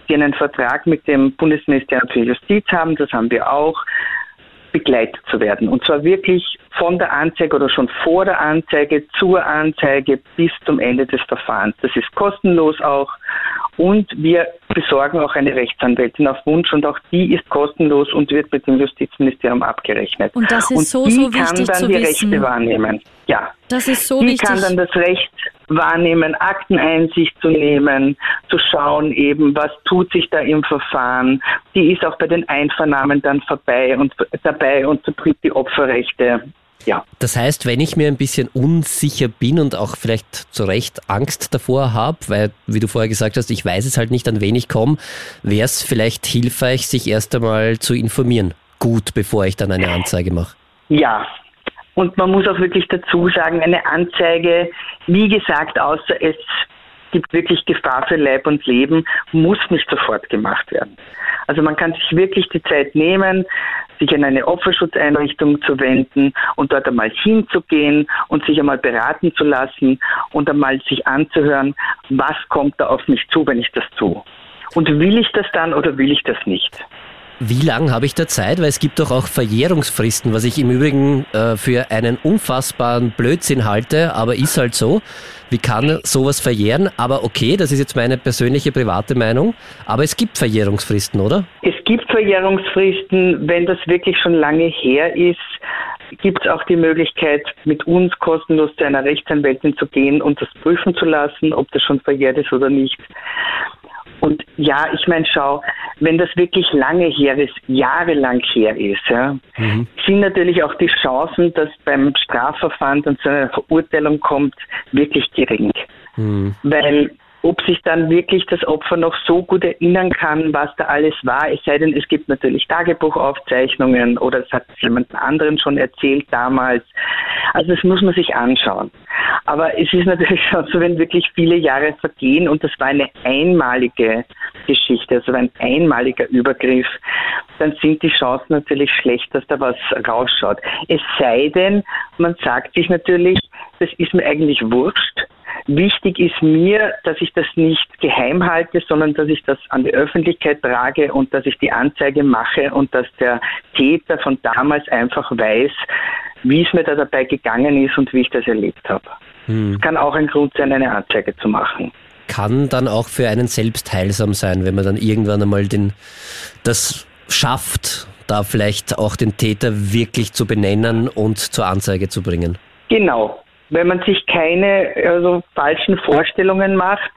die einen Vertrag mit dem Bundesministerium für Justiz haben, das haben wir auch, begleitet zu werden. Und zwar wirklich von der Anzeige oder schon vor der Anzeige zur Anzeige bis zum Ende des Verfahrens. Das ist kostenlos auch. Und wir besorgen auch eine Rechtsanwältin auf Wunsch und auch die ist kostenlos und wird mit dem Justizministerium abgerechnet. Und das ist und so, die so wichtig kann dann zu die wissen. Rechte wahrnehmen. Ja. Das ist so die wichtig. kann dann das Recht wahrnehmen, Akteneinsicht zu nehmen, zu schauen eben, was tut sich da im Verfahren. Die ist auch bei den Einvernahmen dann vorbei und dabei und vertritt die Opferrechte. Ja. Das heißt, wenn ich mir ein bisschen unsicher bin und auch vielleicht zu Recht Angst davor habe, weil, wie du vorher gesagt hast, ich weiß es halt nicht, an wen ich komme, wäre es vielleicht hilfreich, sich erst einmal zu informieren. Gut, bevor ich dann eine Anzeige mache. Ja, und man muss auch wirklich dazu sagen, eine Anzeige, wie gesagt, außer es gibt wirklich Gefahr für Leib und Leben, muss nicht sofort gemacht werden. Also man kann sich wirklich die Zeit nehmen, sich an eine Opferschutzeinrichtung zu wenden und dort einmal hinzugehen und sich einmal beraten zu lassen und einmal sich anzuhören, was kommt da auf mich zu, wenn ich das tue. Und will ich das dann oder will ich das nicht? Wie lange habe ich da Zeit? Weil es gibt doch auch Verjährungsfristen, was ich im Übrigen äh, für einen unfassbaren Blödsinn halte, aber ist halt so. Wie kann sowas verjähren? Aber okay, das ist jetzt meine persönliche private Meinung. Aber es gibt Verjährungsfristen, oder? Es gibt Verjährungsfristen, wenn das wirklich schon lange her ist gibt es auch die Möglichkeit, mit uns kostenlos zu einer Rechtsanwältin zu gehen und das prüfen zu lassen, ob das schon verjährt ist oder nicht. Und ja, ich meine, schau, wenn das wirklich lange her ist, jahrelang her ist, ja, mhm. sind natürlich auch die Chancen, dass beim Strafverfahren dann zu einer Verurteilung kommt, wirklich gering. Mhm. Weil ob sich dann wirklich das Opfer noch so gut erinnern kann, was da alles war, es sei denn, es gibt natürlich Tagebuchaufzeichnungen oder es hat jemand anderen schon erzählt damals. Also das muss man sich anschauen. Aber es ist natürlich schon so, wenn wirklich viele Jahre vergehen und das war eine einmalige Geschichte, also ein einmaliger Übergriff, dann sind die Chancen natürlich schlecht, dass da was rausschaut. Es sei denn, man sagt sich natürlich, das ist mir eigentlich wurscht, Wichtig ist mir, dass ich das nicht geheim halte, sondern dass ich das an die Öffentlichkeit trage und dass ich die Anzeige mache und dass der Täter von damals einfach weiß, wie es mir da dabei gegangen ist und wie ich das erlebt habe. Hm. Das kann auch ein Grund sein, eine Anzeige zu machen. Kann dann auch für einen selbst heilsam sein, wenn man dann irgendwann einmal den, das schafft, da vielleicht auch den Täter wirklich zu benennen und zur Anzeige zu bringen. Genau, wenn man sich keine also, falschen Vorstellungen macht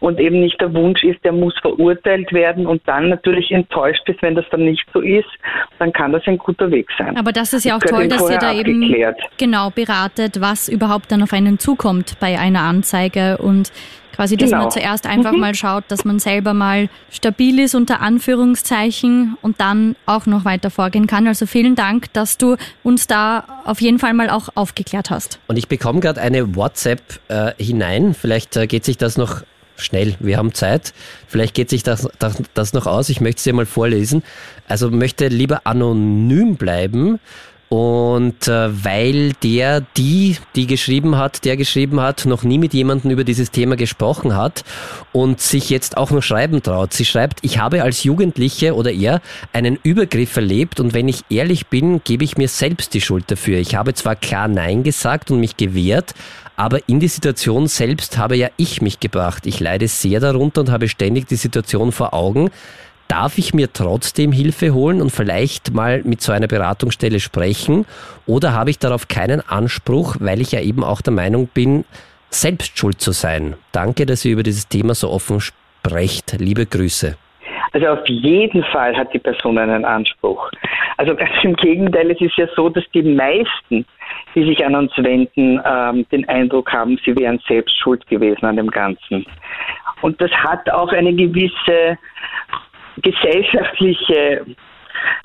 und eben nicht der Wunsch ist, der muss verurteilt werden und dann natürlich enttäuscht ist, wenn das dann nicht so ist, dann kann das ein guter Weg sein. Aber das ist ja auch toll, dass ihr da eben genau beratet, was überhaupt dann auf einen zukommt bei einer Anzeige und Quasi, dass genau. man zuerst einfach mhm. mal schaut, dass man selber mal stabil ist unter Anführungszeichen und dann auch noch weiter vorgehen kann. Also vielen Dank, dass du uns da auf jeden Fall mal auch aufgeklärt hast. Und ich bekomme gerade eine WhatsApp äh, hinein. Vielleicht äh, geht sich das noch schnell, wir haben Zeit. Vielleicht geht sich das, das, das noch aus. Ich möchte es dir mal vorlesen. Also möchte lieber anonym bleiben. Und äh, weil der, die, die geschrieben hat, der geschrieben hat, noch nie mit jemandem über dieses Thema gesprochen hat und sich jetzt auch noch schreiben traut. Sie schreibt, ich habe als Jugendliche oder er einen Übergriff erlebt und wenn ich ehrlich bin, gebe ich mir selbst die Schuld dafür. Ich habe zwar klar Nein gesagt und mich gewehrt, aber in die Situation selbst habe ja ich mich gebracht. Ich leide sehr darunter und habe ständig die Situation vor Augen. Darf ich mir trotzdem Hilfe holen und vielleicht mal mit so einer Beratungsstelle sprechen? Oder habe ich darauf keinen Anspruch, weil ich ja eben auch der Meinung bin, selbst schuld zu sein? Danke, dass ihr über dieses Thema so offen sprecht. Liebe Grüße. Also auf jeden Fall hat die Person einen Anspruch. Also ganz im Gegenteil, es ist ja so, dass die meisten, die sich an uns wenden, ähm, den Eindruck haben, sie wären selbst schuld gewesen an dem Ganzen. Und das hat auch eine gewisse gesellschaftliche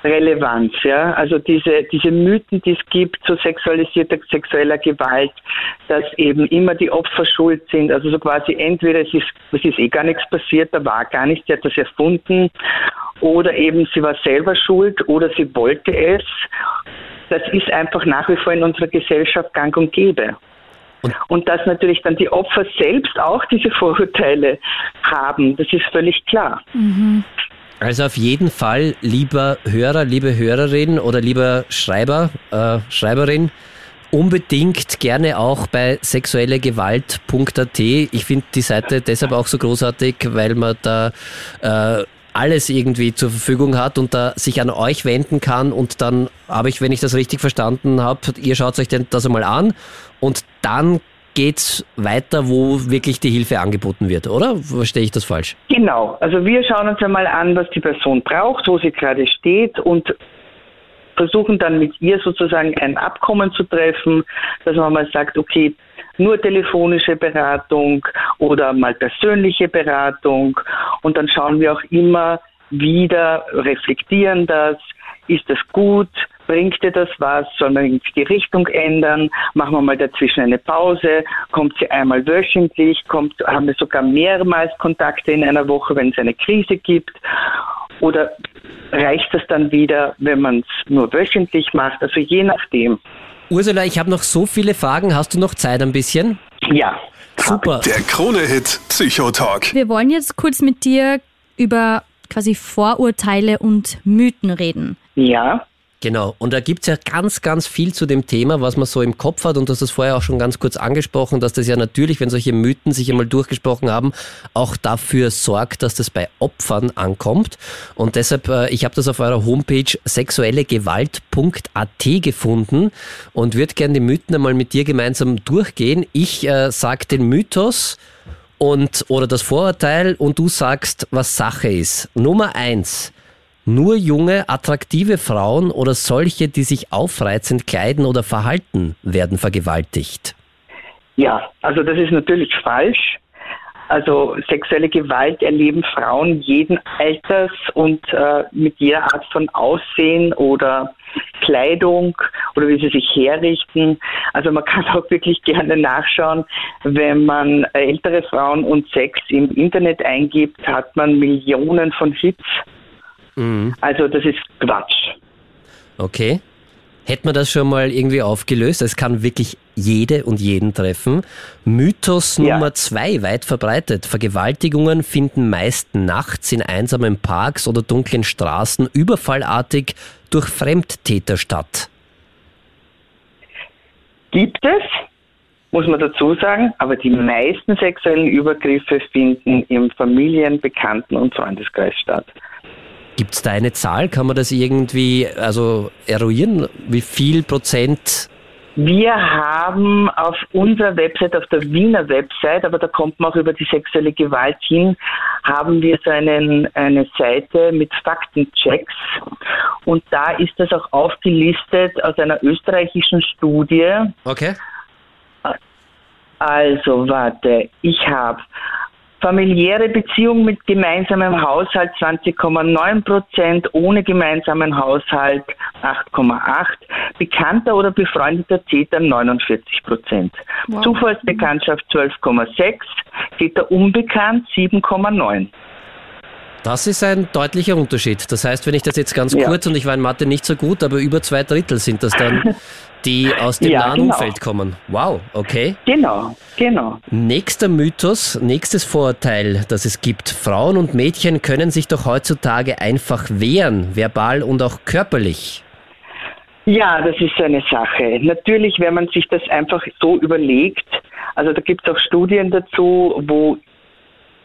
Relevanz, ja. Also diese, diese Mythen, die es gibt zu sexualisierter sexueller Gewalt, dass eben immer die Opfer schuld sind. Also so quasi entweder es ist, es ist eh gar nichts passiert, da war gar nichts, sie hat das erfunden, oder eben sie war selber schuld oder sie wollte es. Das ist einfach nach wie vor in unserer Gesellschaft gang und gäbe. Und, und dass natürlich dann die Opfer selbst auch diese Vorurteile haben, das ist völlig klar. Mhm. Also auf jeden Fall, lieber Hörer, liebe Hörerin oder lieber Schreiber, äh, Schreiberin, unbedingt gerne auch bei sexuellegewalt.at. Ich finde die Seite deshalb auch so großartig, weil man da äh, alles irgendwie zur Verfügung hat und da sich an euch wenden kann und dann habe ich, wenn ich das richtig verstanden habe, ihr schaut euch das einmal an und dann geht's weiter, wo wirklich die Hilfe angeboten wird, oder? Verstehe ich das falsch? Genau. Also wir schauen uns einmal an, was die Person braucht, wo sie gerade steht und versuchen dann mit ihr sozusagen ein Abkommen zu treffen, dass man mal sagt, okay, nur telefonische Beratung oder mal persönliche Beratung und dann schauen wir auch immer wieder, reflektieren das, ist das gut, Bringt dir das was? Soll man die Richtung ändern? Machen wir mal dazwischen eine Pause? Kommt sie einmal wöchentlich? Kommt, haben wir sogar mehrmals Kontakte in einer Woche, wenn es eine Krise gibt? Oder reicht das dann wieder, wenn man es nur wöchentlich macht? Also je nachdem. Ursula, ich habe noch so viele Fragen. Hast du noch Zeit ein bisschen? Ja. Super. Der Krone-Hit Psychotalk. Wir wollen jetzt kurz mit dir über quasi Vorurteile und Mythen reden. Ja. Genau, und da gibt's ja ganz, ganz viel zu dem Thema, was man so im Kopf hat. Und du hast das vorher auch schon ganz kurz angesprochen, dass das ja natürlich, wenn solche Mythen sich einmal durchgesprochen haben, auch dafür sorgt, dass das bei Opfern ankommt. Und deshalb, äh, ich habe das auf eurer Homepage sexuellegewalt.at gefunden und würde gerne die Mythen einmal mit dir gemeinsam durchgehen. Ich äh, sag den Mythos und oder das Vorurteil und du sagst, was Sache ist. Nummer eins nur junge, attraktive Frauen oder solche, die sich aufreizend kleiden oder verhalten, werden vergewaltigt? Ja, also das ist natürlich falsch. Also sexuelle Gewalt erleben Frauen jeden Alters und äh, mit jeder Art von Aussehen oder Kleidung oder wie sie sich herrichten. Also man kann auch wirklich gerne nachschauen, wenn man ältere Frauen und Sex im Internet eingibt, hat man Millionen von Hits Mhm. Also das ist Quatsch. Okay. Hätten wir das schon mal irgendwie aufgelöst? Es kann wirklich jede und jeden treffen. Mythos ja. Nummer zwei, weit verbreitet. Vergewaltigungen finden meist nachts in einsamen Parks oder dunklen Straßen überfallartig durch Fremdtäter statt. Gibt es, muss man dazu sagen, aber die meisten sexuellen Übergriffe finden im Familien-, Bekannten- und Freundeskreis statt. Gibt es da eine Zahl? Kann man das irgendwie also eruieren? Wie viel Prozent? Wir haben auf unserer Website, auf der Wiener Website, aber da kommt man auch über die sexuelle Gewalt hin, haben wir so einen, eine Seite mit Faktenchecks. Und da ist das auch aufgelistet aus einer österreichischen Studie. Okay. Also, warte, ich habe Familiäre Beziehung mit gemeinsamem Haushalt 20,9 Prozent, ohne gemeinsamen Haushalt 8,8, bekannter oder befreundeter Täter 49 Prozent. Wow. Zufallsbekanntschaft 12,6, Täter unbekannt 7,9. Das ist ein deutlicher Unterschied. Das heißt, wenn ich das jetzt ganz ja. kurz, und ich war in Mathe nicht so gut, aber über zwei Drittel sind das dann, die aus dem ja, nahen genau. Umfeld kommen. Wow, okay. Genau, genau. Nächster Mythos, nächstes Vorurteil, das es gibt. Frauen und Mädchen können sich doch heutzutage einfach wehren, verbal und auch körperlich. Ja, das ist eine Sache. Natürlich, wenn man sich das einfach so überlegt, also da gibt es auch Studien dazu, wo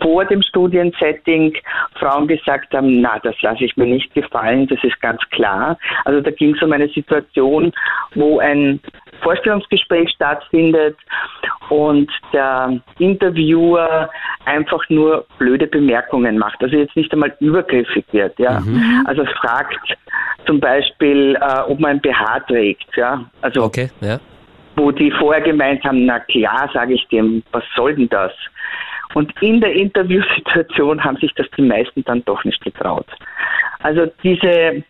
vor dem Studiensetting Frauen gesagt haben, na, das lasse ich mir nicht gefallen, das ist ganz klar. Also da ging es um eine Situation, wo ein Vorstellungsgespräch stattfindet und der Interviewer einfach nur blöde Bemerkungen macht, also jetzt nicht einmal übergriffig wird, ja. Mhm. Also fragt zum Beispiel, äh, ob man ein BH trägt, ja. Also okay, ja. wo die vorher gemeint haben, na klar, sage ich dem, was soll denn das? Und in der Interviewsituation haben sich das die meisten dann doch nicht getraut. Also diese,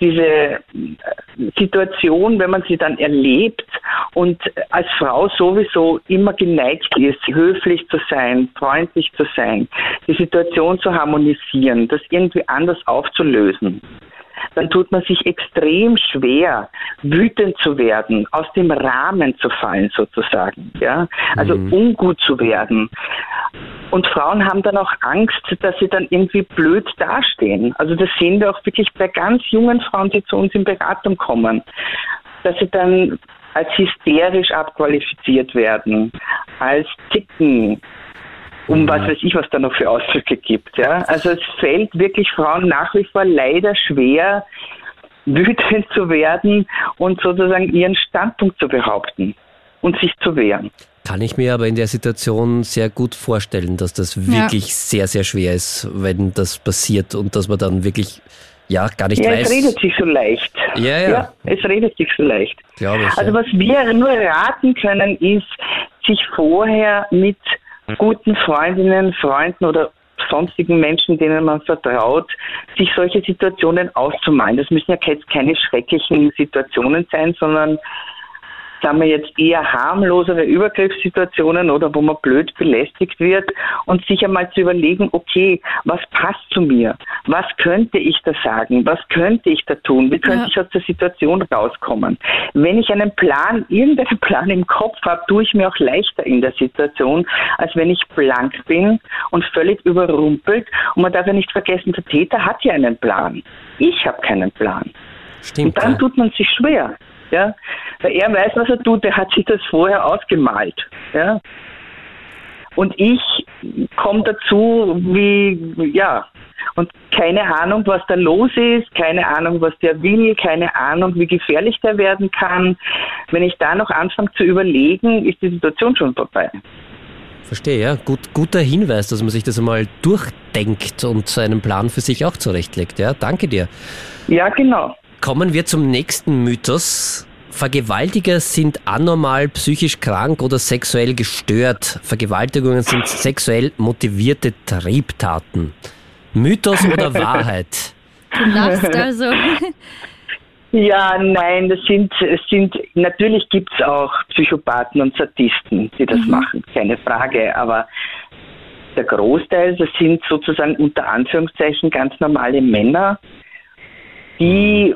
diese äh, Situation, wenn man sie dann erlebt und als Frau sowieso immer geneigt ist, höflich zu sein, freundlich zu sein, die Situation zu harmonisieren, das irgendwie anders aufzulösen, dann tut man sich extrem schwer, wütend zu werden, aus dem Rahmen zu fallen sozusagen, ja, also mhm. ungut zu werden. Und Frauen haben dann auch Angst, dass sie dann irgendwie blöd dastehen. Also das sehen wir auch wirklich bei ganz jungen Frauen, die zu uns in Beratung kommen, dass sie dann als hysterisch abqualifiziert werden, als Ticken, um was weiß ich, was da noch für Ausdrücke gibt. Ja? Also es fällt wirklich Frauen nach wie vor leider schwer, wütend zu werden und sozusagen ihren Standpunkt zu behaupten und sich zu wehren. Kann ich mir aber in der Situation sehr gut vorstellen, dass das wirklich ja. sehr, sehr schwer ist, wenn das passiert und dass man dann wirklich ja, gar nicht ja, weiß. Es redet sich so leicht. Ja, ja. ja es redet sich so leicht. Glaube ich. Also, ja. was wir nur raten können, ist, sich vorher mit guten Freundinnen, Freunden oder sonstigen Menschen, denen man vertraut, sich solche Situationen auszumalen. Das müssen ja jetzt keine schrecklichen Situationen sein, sondern sind wir jetzt eher harmlosere Übergriffssituationen oder wo man blöd belästigt wird und sich einmal zu überlegen, okay, was passt zu mir? Was könnte ich da sagen? Was könnte ich da tun? Wie könnte ja. ich aus der Situation rauskommen? Wenn ich einen Plan, irgendeinen Plan im Kopf habe, tue ich mir auch leichter in der Situation, als wenn ich blank bin und völlig überrumpelt. Und man darf ja nicht vergessen, der Täter hat ja einen Plan. Ich habe keinen Plan. Stimmt, und dann ja. tut man sich schwer. Ja? Weil er weiß, was er tut, er hat sich das vorher ausgemalt. Ja? Und ich komme dazu, wie, ja, und keine Ahnung, was da los ist, keine Ahnung, was der will, keine Ahnung, wie gefährlich der werden kann. Wenn ich da noch anfange zu überlegen, ist die Situation schon vorbei. Verstehe, ja. Gut, guter Hinweis, dass man sich das einmal durchdenkt und seinen Plan für sich auch zurechtlegt. Ja, danke dir. Ja, genau. Kommen wir zum nächsten Mythos. Vergewaltiger sind anormal, psychisch krank oder sexuell gestört. Vergewaltigungen sind sexuell motivierte Triebtaten. Mythos oder Wahrheit? Du lachst also. Ja, nein, das sind, es sind, natürlich gibt es auch Psychopathen und Sadisten, die das mhm. machen, keine Frage, aber der Großteil, das sind sozusagen unter Anführungszeichen ganz normale Männer, die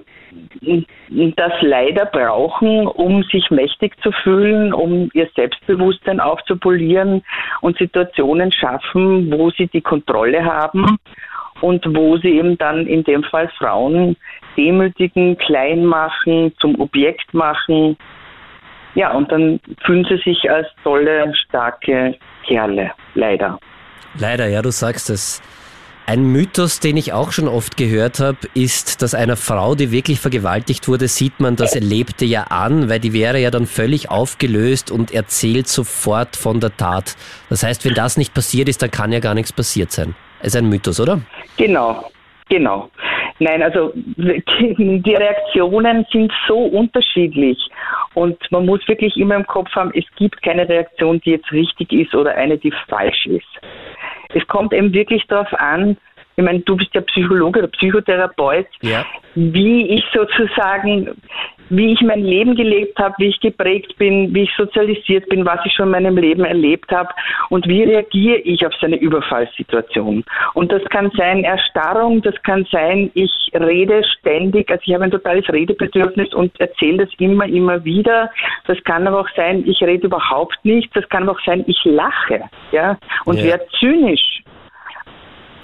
das leider brauchen, um sich mächtig zu fühlen, um ihr Selbstbewusstsein aufzupolieren und Situationen schaffen, wo sie die Kontrolle haben und wo sie eben dann in dem Fall Frauen demütigen, klein machen, zum Objekt machen. Ja, und dann fühlen sie sich als tolle, starke Kerle, leider. Leider, ja, du sagst es. Ein Mythos, den ich auch schon oft gehört habe, ist, dass einer Frau, die wirklich vergewaltigt wurde, sieht man das Erlebte ja an, weil die wäre ja dann völlig aufgelöst und erzählt sofort von der Tat. Das heißt, wenn das nicht passiert ist, dann kann ja gar nichts passiert sein. Ist ein Mythos, oder? Genau, genau. Nein, also die Reaktionen sind so unterschiedlich und man muss wirklich immer im Kopf haben, es gibt keine Reaktion, die jetzt richtig ist oder eine, die falsch ist. Es kommt eben wirklich darauf an, ich meine, du bist ja Psychologe oder Psychotherapeut, ja. wie ich sozusagen, wie ich mein Leben gelebt habe, wie ich geprägt bin, wie ich sozialisiert bin, was ich schon in meinem Leben erlebt habe und wie reagiere ich auf so eine Überfallssituation. Und das kann sein Erstarrung, das kann sein, ich rede ständig, also ich habe ein totales Redebedürfnis und erzähle das immer, immer wieder. Das kann aber auch sein, ich rede überhaupt nicht, das kann aber auch sein, ich lache, ja, und ja. werde zynisch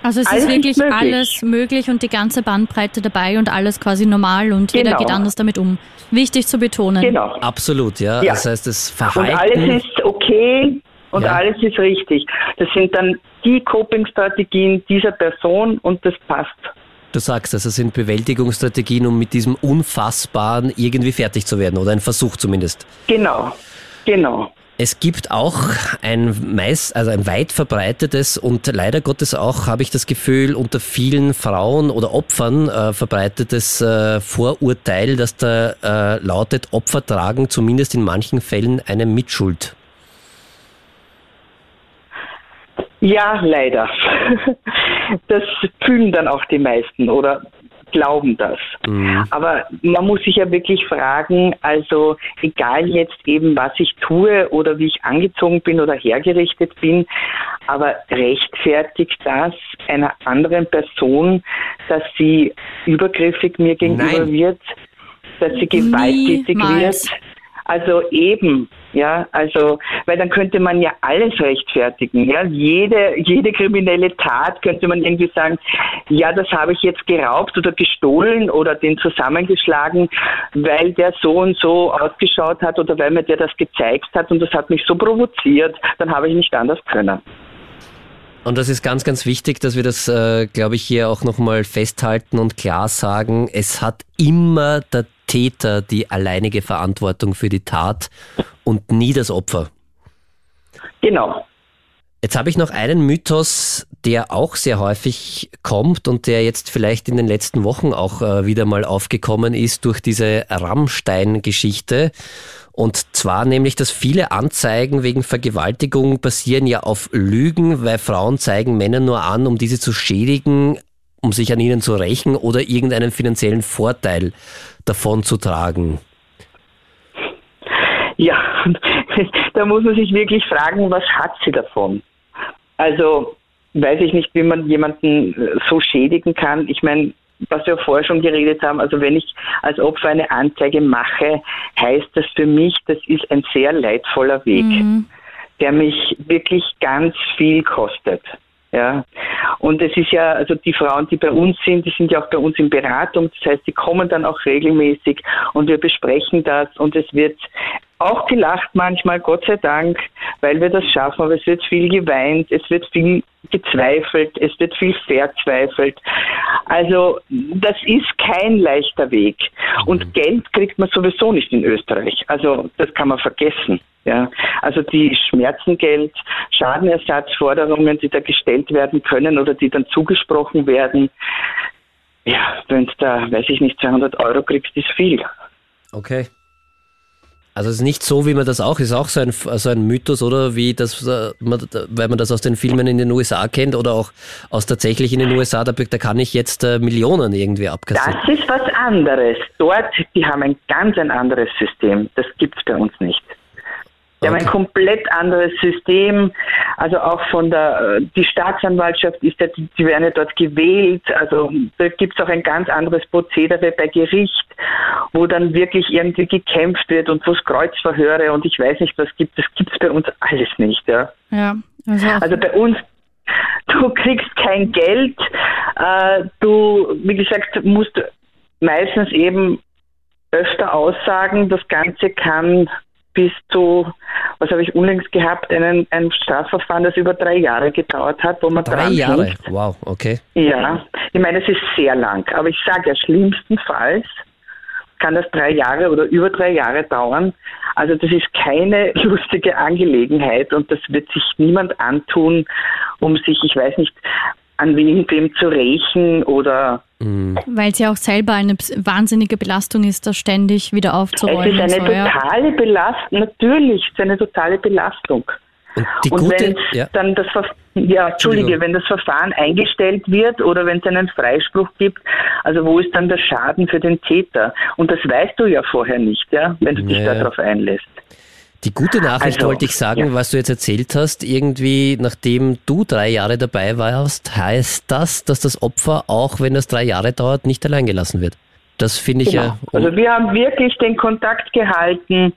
also es alles ist wirklich möglich. alles möglich und die ganze Bandbreite dabei und alles quasi normal und genau. jeder geht anders damit um. Wichtig zu betonen. Genau. Absolut, ja. ja. Das heißt, das Verhalten. Und alles ist okay und ja. alles ist richtig. Das sind dann die Coping-Strategien dieser Person und das passt. Du sagst, also sind Bewältigungsstrategien, um mit diesem Unfassbaren irgendwie fertig zu werden oder ein Versuch zumindest. Genau, genau. Es gibt auch ein meist, also ein weit verbreitetes und leider Gottes auch, habe ich das Gefühl, unter vielen Frauen oder Opfern äh, verbreitetes äh, Vorurteil, dass da äh, lautet, Opfer tragen zumindest in manchen Fällen eine Mitschuld. Ja, leider. Das fühlen dann auch die meisten oder glauben das. Mhm. Aber man muss sich ja wirklich fragen, also egal jetzt eben, was ich tue oder wie ich angezogen bin oder hergerichtet bin, aber rechtfertigt das einer anderen Person, dass sie übergriffig mir gegenüber Nein. wird, dass sie gewalttätig Niemals. wird? Also eben, ja, also, weil dann könnte man ja alles rechtfertigen, ja. Jede, jede kriminelle Tat könnte man irgendwie sagen, ja, das habe ich jetzt geraubt oder gestohlen oder den zusammengeschlagen, weil der so und so ausgeschaut hat oder weil mir der das gezeigt hat und das hat mich so provoziert, dann habe ich nicht anders können. Und das ist ganz, ganz wichtig, dass wir das, äh, glaube ich, hier auch nochmal festhalten und klar sagen. Es hat immer der Täter die alleinige Verantwortung für die Tat und nie das Opfer. Genau. Jetzt habe ich noch einen Mythos, der auch sehr häufig kommt und der jetzt vielleicht in den letzten Wochen auch äh, wieder mal aufgekommen ist durch diese Rammstein-Geschichte. Und zwar nämlich, dass viele Anzeigen wegen Vergewaltigung basieren ja auf Lügen, weil Frauen zeigen Männer nur an, um diese zu schädigen, um sich an ihnen zu rächen oder irgendeinen finanziellen Vorteil davon zu tragen. Ja, da muss man sich wirklich fragen, was hat sie davon? Also weiß ich nicht, wie man jemanden so schädigen kann. Ich meine, was wir vorher schon geredet haben, also wenn ich als Opfer eine Anzeige mache, heißt das für mich, das ist ein sehr leidvoller Weg, mhm. der mich wirklich ganz viel kostet. Ja. Und es ist ja, also die Frauen, die bei uns sind, die sind ja auch bei uns in Beratung. Das heißt, die kommen dann auch regelmäßig und wir besprechen das und es wird auch gelacht manchmal, Gott sei Dank, weil wir das schaffen, aber es wird viel geweint, es wird viel gezweifelt, es wird viel verzweifelt. Also das ist kein leichter Weg. Und mhm. Geld kriegt man sowieso nicht in Österreich. Also das kann man vergessen. Ja, also die Schmerzengeld, Schadenersatzforderungen, die da gestellt werden können oder die dann zugesprochen werden, ja, wenn du da, weiß ich nicht, 200 Euro kriegst, ist viel. Okay. Also es ist nicht so, wie man das auch, ist auch so ein, so ein Mythos, oder wie das, äh, weil man das aus den Filmen in den USA kennt oder auch aus tatsächlich in den USA, da, da kann ich jetzt äh, Millionen irgendwie abkassieren. Das ist was anderes. Dort, die haben ein ganz ein anderes System. Das gibt es bei uns nicht. Okay. haben ein komplett anderes System. Also auch von der, die Staatsanwaltschaft ist ja, die werden ja dort gewählt. Also da gibt es auch ein ganz anderes Prozedere bei Gericht, wo dann wirklich irgendwie gekämpft wird und wo es Kreuzverhöre und ich weiß nicht, was gibt. Das gibt es bei uns alles nicht. Ja. ja also, also bei uns du kriegst kein Geld, äh, du, wie gesagt, musst meistens eben öfter aussagen. Das Ganze kann bis zu, was habe ich unlängst gehabt, einen, ein Strafverfahren, das über drei Jahre gedauert hat, wo man Drei Jahre? Hängt. Wow, okay. Ja, ich meine, es ist sehr lang, aber ich sage ja, schlimmstenfalls kann das drei Jahre oder über drei Jahre dauern. Also das ist keine lustige Angelegenheit und das wird sich niemand antun, um sich, ich weiß nicht, an irgendwem zu rächen oder. Mhm. Weil es ja auch selber eine wahnsinnige Belastung ist, das ständig wieder aufzuräumen. Es ist eine so, totale ja. Belastung, natürlich, es ist eine totale Belastung. Und, und wenn ja. dann das Ver ja, Entschuldige, wenn das Verfahren eingestellt wird oder wenn es einen Freispruch gibt, also wo ist dann der Schaden für den Täter? Und das weißt du ja vorher nicht, ja, wenn du ja. dich darauf einlässt. Die gute Nachricht also, wollte ich sagen, ja. was du jetzt erzählt hast, irgendwie nachdem du drei Jahre dabei warst, heißt das, dass das Opfer, auch wenn das drei Jahre dauert, nicht allein gelassen wird. Das finde ich genau. ja. Also wir haben wirklich den Kontakt gehalten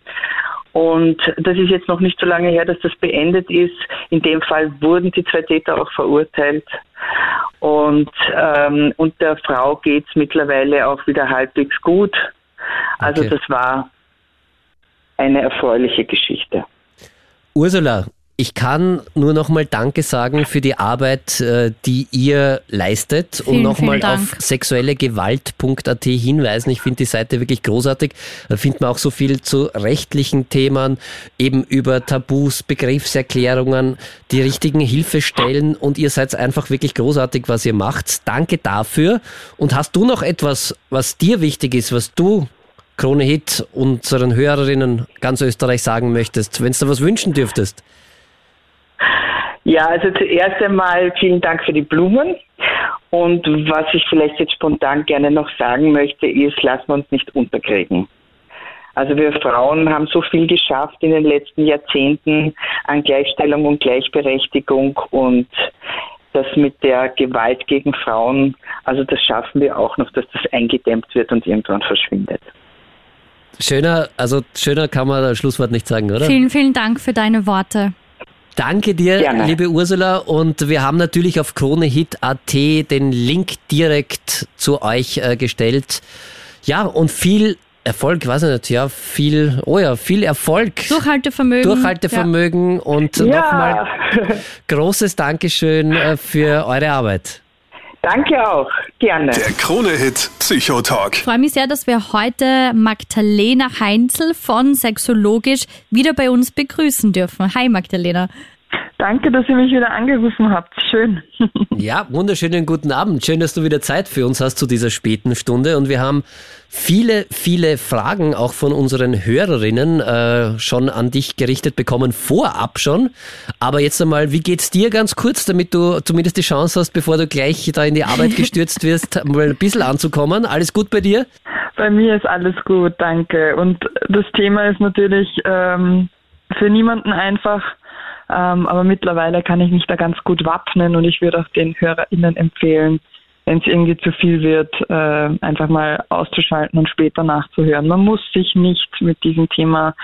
und das ist jetzt noch nicht so lange her, dass das beendet ist. In dem Fall wurden die zwei Täter auch verurteilt. Und, ähm, und der Frau geht es mittlerweile auch wieder halbwegs gut. Also okay. das war eine erfreuliche Geschichte. Ursula, ich kann nur noch mal Danke sagen für die Arbeit, äh, die ihr leistet vielen, und nochmal auf sexuellegewalt.at hinweisen. Ich finde die Seite wirklich großartig. Da findet man auch so viel zu rechtlichen Themen, eben über Tabus, Begriffserklärungen, die richtigen Hilfestellen und ihr seid einfach wirklich großartig, was ihr macht. Danke dafür. Und hast du noch etwas, was dir wichtig ist, was du Krone Hit unseren Hörerinnen ganz Österreich sagen möchtest, wenn du was wünschen dürftest? Ja, also zuerst einmal vielen Dank für die Blumen. Und was ich vielleicht jetzt spontan gerne noch sagen möchte, ist, lassen wir uns nicht unterkriegen. Also wir Frauen haben so viel geschafft in den letzten Jahrzehnten an Gleichstellung und Gleichberechtigung und das mit der Gewalt gegen Frauen, also das schaffen wir auch noch, dass das eingedämmt wird und irgendwann verschwindet. Schöner, also schöner kann man das Schlusswort nicht sagen, oder? Vielen, vielen Dank für deine Worte. Danke dir, Gerne. liebe Ursula. Und wir haben natürlich auf KroneHit.at den Link direkt zu euch äh, gestellt. Ja, und viel Erfolg, weiß ich nicht, ja, viel, oh ja, viel Erfolg. Durchhaltevermögen. Durchhaltevermögen ja. und ja. nochmal großes Dankeschön äh, für eure Arbeit. Danke auch, gerne. Der Krone-Hit Psychotalk. Ich freue mich sehr, dass wir heute Magdalena Heinzel von Sexologisch wieder bei uns begrüßen dürfen. Hi Magdalena. Danke, dass ihr mich wieder angerufen habt. Schön. Ja, wunderschönen guten Abend. Schön, dass du wieder Zeit für uns hast zu dieser späten Stunde. Und wir haben viele, viele Fragen auch von unseren Hörerinnen äh, schon an dich gerichtet bekommen, vorab schon. Aber jetzt einmal, wie geht's dir ganz kurz, damit du zumindest die Chance hast, bevor du gleich da in die Arbeit gestürzt wirst, mal ein bisschen anzukommen? Alles gut bei dir? Bei mir ist alles gut, danke. Und das Thema ist natürlich ähm, für niemanden einfach ähm, aber mittlerweile kann ich mich da ganz gut wappnen und ich würde auch den HörerInnen empfehlen, wenn es irgendwie zu viel wird, äh, einfach mal auszuschalten und später nachzuhören. Man muss sich nicht mit diesem Thema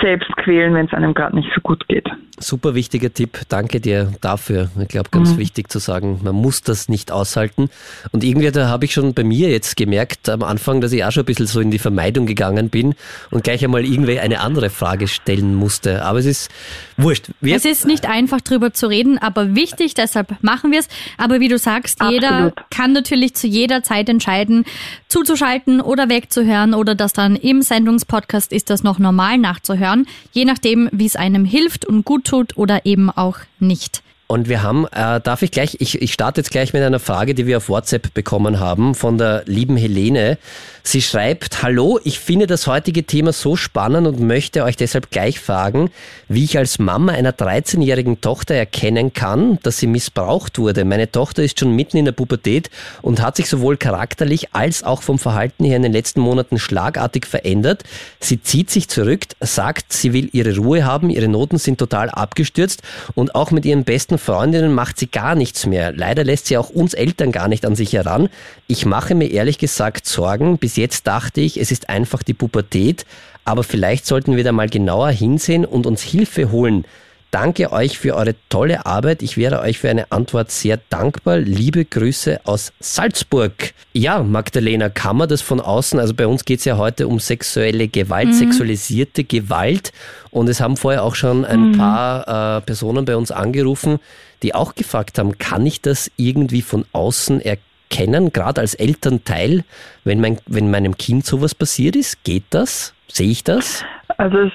selbst quälen, wenn es einem gerade nicht so gut geht. Super wichtiger Tipp. Danke dir dafür. Ich glaube, ganz mhm. wichtig zu sagen, man muss das nicht aushalten. Und irgendwie, da habe ich schon bei mir jetzt gemerkt am Anfang, dass ich auch schon ein bisschen so in die Vermeidung gegangen bin und gleich einmal irgendwie eine andere Frage stellen musste. Aber es ist wurscht. Wir es ist nicht einfach drüber zu reden, aber wichtig, deshalb machen wir es. Aber wie du sagst, Absolut. jeder kann natürlich zu jeder Zeit entscheiden, zuzuschalten oder wegzuhören oder das dann im Sendungspodcast ist das noch normal nachzuhören, je nachdem, wie es einem hilft und gut tut oder eben auch nicht. Und wir haben, äh, darf ich gleich, ich, ich starte jetzt gleich mit einer Frage, die wir auf WhatsApp bekommen haben von der lieben Helene. Sie schreibt, hallo, ich finde das heutige Thema so spannend und möchte euch deshalb gleich fragen, wie ich als Mama einer 13-jährigen Tochter erkennen kann, dass sie missbraucht wurde. Meine Tochter ist schon mitten in der Pubertät und hat sich sowohl charakterlich als auch vom Verhalten her in den letzten Monaten schlagartig verändert. Sie zieht sich zurück, sagt, sie will ihre Ruhe haben, ihre Noten sind total abgestürzt und auch mit ihren besten besten Freundinnen macht sie gar nichts mehr. Leider lässt sie auch uns Eltern gar nicht an sich heran. Ich mache mir ehrlich gesagt Sorgen. Bis jetzt dachte ich, es ist einfach die Pubertät. Aber vielleicht sollten wir da mal genauer hinsehen und uns Hilfe holen. Danke euch für eure tolle Arbeit. Ich wäre euch für eine Antwort sehr dankbar. Liebe Grüße aus Salzburg. Ja, Magdalena, kann man das von außen, also bei uns geht es ja heute um sexuelle Gewalt, mhm. sexualisierte Gewalt. Und es haben vorher auch schon ein mhm. paar äh, Personen bei uns angerufen, die auch gefragt haben, kann ich das irgendwie von außen erkennen, gerade als Elternteil, wenn, mein, wenn meinem Kind sowas passiert ist? Geht das? Sehe ich das? Also es